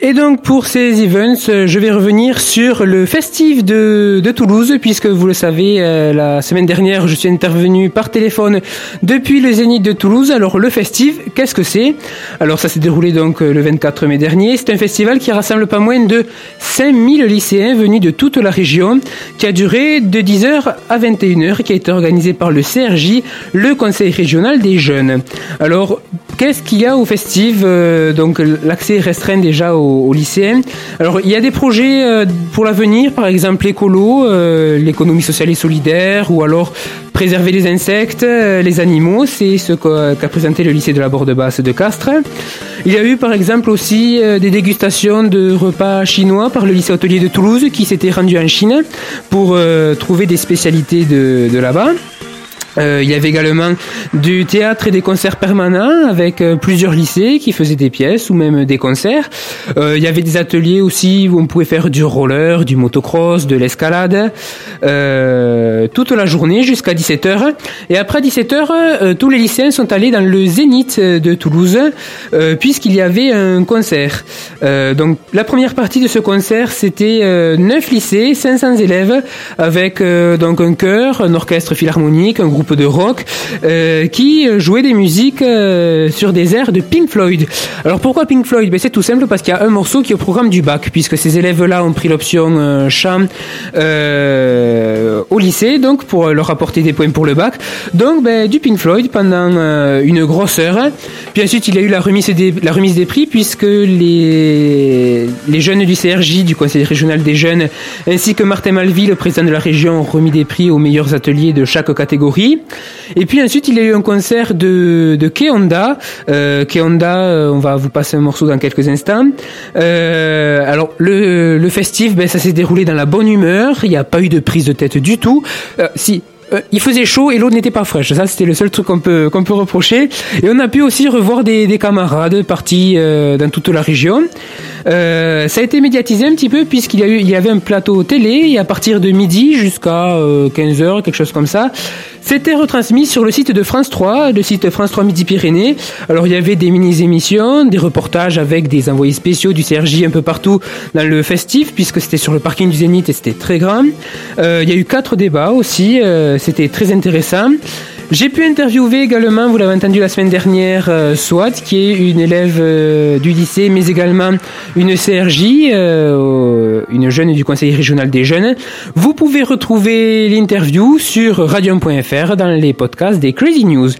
Et donc pour ces events, euh, je vais revenir sur le festif de, Toulouse, puisque vous le savez, euh, la semaine dernière, je suis intervenu par téléphone depuis le Zénith de Toulouse. Alors le festif, qu'est-ce que c'est? Alors ça s'est déroulé donc euh, le 24 mai dernier. C'est un festival qui rassemble pas moins de 5000 lycéens venus de toute la région, qui a duré de 10h à 21h, qui a été organisé par le CRJ, le Conseil régional des jeunes. Alors Qu'est-ce qu'il y a au festif? Donc l'accès est restreint déjà aux, aux lycéens. Alors il y a des projets euh, pour l'avenir, par exemple l'écolo, euh, l'économie sociale et solidaire, ou alors préserver les insectes, euh, les animaux. C'est ce qu'a présenté le lycée de la Borde Basse de Castres. Il y a eu par exemple aussi des dégustations de repas chinois par le lycée hôtelier de Toulouse qui s'était rendu en Chine pour trouver des spécialités de là-bas. Euh, il y avait également du théâtre et des concerts permanents avec euh, plusieurs lycées qui faisaient des pièces ou même des concerts. Euh, il y avait des ateliers aussi où on pouvait faire du roller, du motocross, de l'escalade, euh, toute la journée jusqu'à 17h. Et après 17h, euh, tous les lycéens sont allés dans le Zénith de Toulouse puisqu'il y avait un concert. Donc la première partie de ce concert, c'était euh, 9 lycées, 500 élèves avec donc un chœur, un orchestre philharmonique, un groupe de rock euh, qui jouait des musiques euh, sur des airs de Pink Floyd. Alors pourquoi Pink Floyd? Ben, C'est tout simple parce qu'il y a un morceau qui est au programme du bac, puisque ces élèves-là ont pris l'option euh, chant au lycée, donc pour leur apporter des points pour le bac. Donc ben, du Pink Floyd pendant une grosse heure. Puis ensuite il y a eu la remise des, prix, puisque les, les jeunes du CRJ, du Conseil régional des jeunes, ainsi que Martin Malvy, le président de la région, ont remis des prix aux meilleurs ateliers de chaque catégorie. Et puis ensuite, il y a eu un concert de, de Keonda. Euh, euh, on va vous passer un morceau dans quelques instants. Euh, alors, le, festif, ben, ça s'est déroulé dans la bonne humeur. Il n'y a pas eu de prise de tête du tout. Si, euh, il faisait chaud et l'eau n'était pas fraîche. Ça, c'était le seul truc qu'on peut qu'on peut reprocher. Et on a pu aussi revoir des, des camarades partis euh, dans toute la région. Euh, ça a été médiatisé un petit peu puisqu'il y, a eu, il y avait un plateau télé et à partir de midi jusqu'à 15h, quelque chose comme ça, c'était retransmis sur le site de France 3, le site France 3 Midi-Pyrénées. Alors il y avait des mini-émissions, des reportages avec des envoyés spéciaux du CRJ un peu partout dans le festif puisque c'était sur le parking du Zénith et c'était très grand. Euh, il y a eu quatre débats aussi, euh, c'était très intéressant. J'ai pu interviewer également, vous l'avez entendu la semaine dernière, euh, Swat, qui est une élève euh, du lycée, mais également une CRJ, euh, une jeune du Conseil régional des jeunes. Vous pouvez retrouver l'interview sur radium.fr dans les podcasts des Crazy News.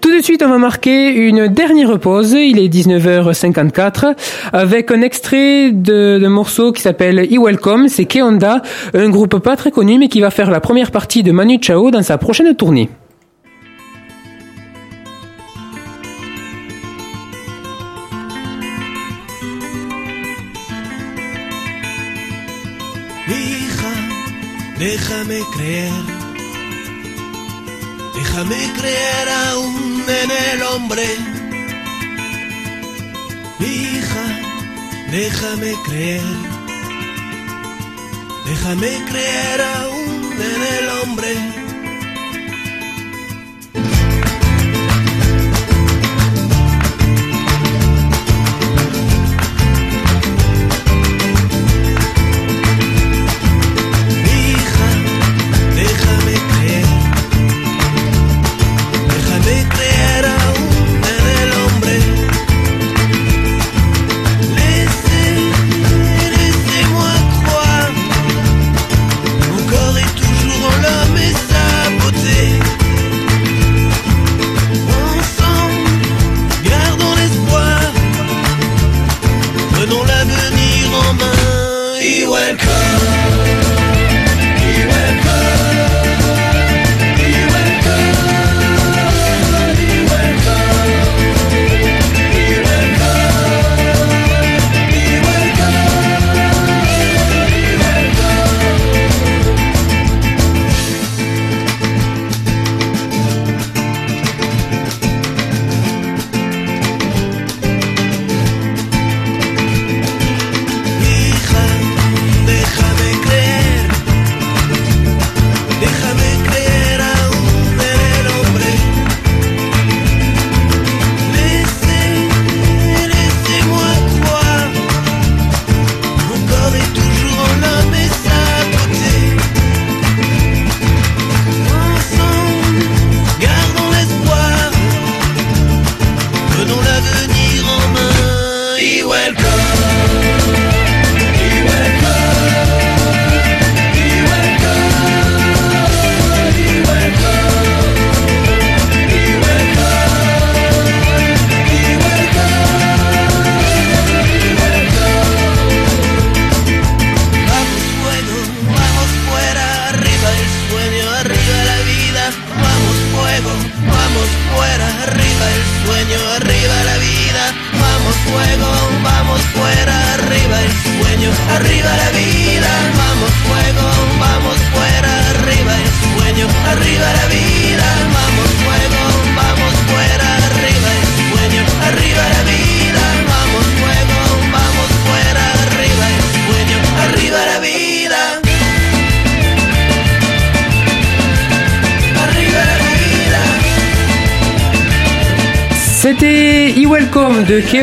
Tout de suite, on va marquer une dernière pause. Il est 19h54 avec un extrait de- d'un morceau qui s'appelle E Welcome. C'est Keonda, un groupe pas très connu mais qui va faire la première partie de Manu Chao dans sa prochaine tournée. Déjame creer. Déjame creer aún en el hombre. Hija, déjame creer. Déjame creer aún en el hombre.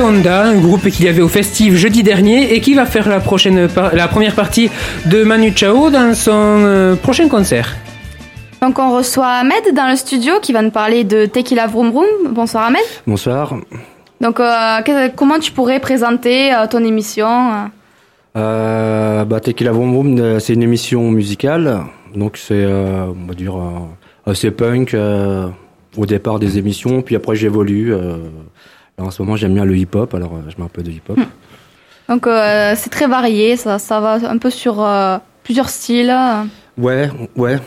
Un groupe qu'il y avait au festif jeudi dernier et qui va faire la, prochaine par- la première partie de Manu Chao dans son euh, prochain concert. Donc on reçoit Ahmed dans le studio qui va nous parler de Tequila Vroom Vroom. Bonsoir Ahmed. Bonsoir. Donc euh, comment tu pourrais présenter euh, ton émission euh? Bah, Tequila Vroom Vroom, c'est une émission musicale. Donc c'est, euh, on va dire, assez punk euh, au départ des émissions. Puis après j'évolue. En ce moment j'aime bien le hip-hop, alors euh, je mets un peu de hip-hop. Donc euh, c'est très varié, ça, ça va un peu sur euh, plusieurs styles. Ouais, ouais.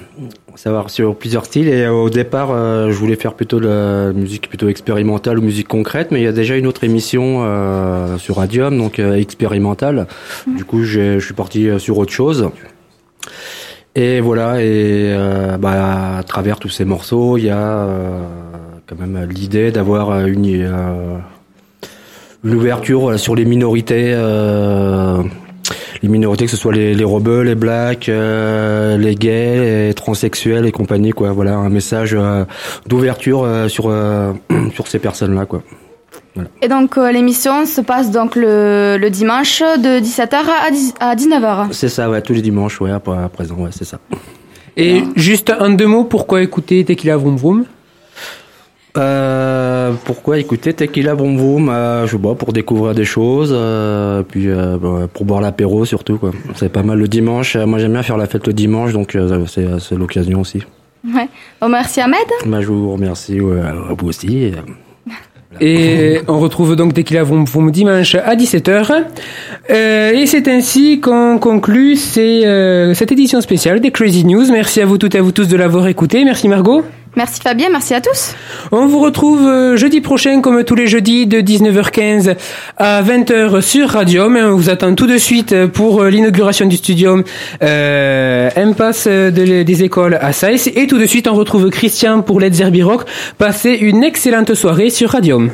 Ça va sur plusieurs styles. Et euh, au départ, euh, je voulais faire plutôt de la musique plutôt expérimentale ou musique concrète, mais il y a déjà une autre émission euh, sur Radium, donc euh, expérimentale. Du coup, je suis parti sur autre chose. Et voilà. Et euh, bah, à travers tous ces morceaux, il y a euh, quand même l'idée d'avoir euh, une euh, une ouverture voilà, sur les minorités. euh, les minorités, que ce soit les, les rebeux, les blacks, euh, les gays, les transsexuels et compagnie, quoi. Voilà, un message euh, d'ouverture euh, sur euh, sur ces personnes-là, quoi. Et donc euh, l'émission se passe donc le, le dimanche de 17h à, 10 à 19h. C'est ça, ouais, tous les dimanches, ouais, à, à présent, ouais, c'est ça. Et juste un deux mots, pourquoi écouter Tequila Vroom Vroom? Euh, pourquoi écouter Tequila Boom Boom euh, Je sais pas, pour découvrir des choses, euh, puis euh, bah, pour boire l'apéro surtout. quoi. C'est pas mal le dimanche. Euh, Moi j'aime bien faire la fête le dimanche, donc euh, c'est c'est l'occasion aussi. Ouais. Bon, merci Ahmed. Bah, je vous remercie, ouais, à vous aussi. et, Et on retrouve donc Tequila Vroom Vroom dimanche à 17h. Euh, et c'est ainsi qu'on conclut ces, euh, cette édition spéciale des Crazy News. Merci à vous toutes et à vous tous de l'avoir écouté. Merci Margot. Merci Fabien, merci à tous. On vous retrouve euh, jeudi prochain, comme tous les jeudis, de 19h15 à 20h sur Radium. On vous attend tout de suite pour euh, l'inauguration du studio euh, Impasse de- des écoles à Saïs. Et tout de suite, on retrouve Christian pour Let's Rock. Passez une excellente soirée sur Radium.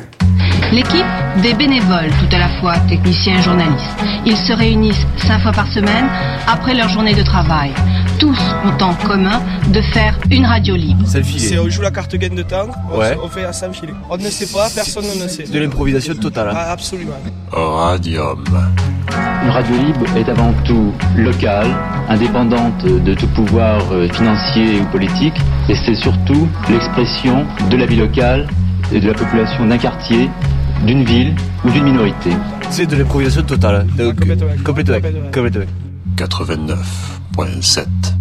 L'équipe des bénévoles, tout à la fois techniciens et journalistes. Ils se réunissent cinq fois par semaine après leur journée de travail. Tous ont en commun de faire une radio libre. C'est on joue la carte gain de temps, on, Ouais. on fait à sans filet. On ne sait pas, personne ne sait. De l'improvisation totale. hein. Ah, absolument. Radium. Une radio libre est avant tout locale, indépendante de tout pouvoir euh, financier ou politique, et c'est surtout l'expression de la vie locale et de la population d'un quartier, d'une ville ou d'une minorité. C'est de l'improvisation totale. Donc, complètement. complètement. 89.7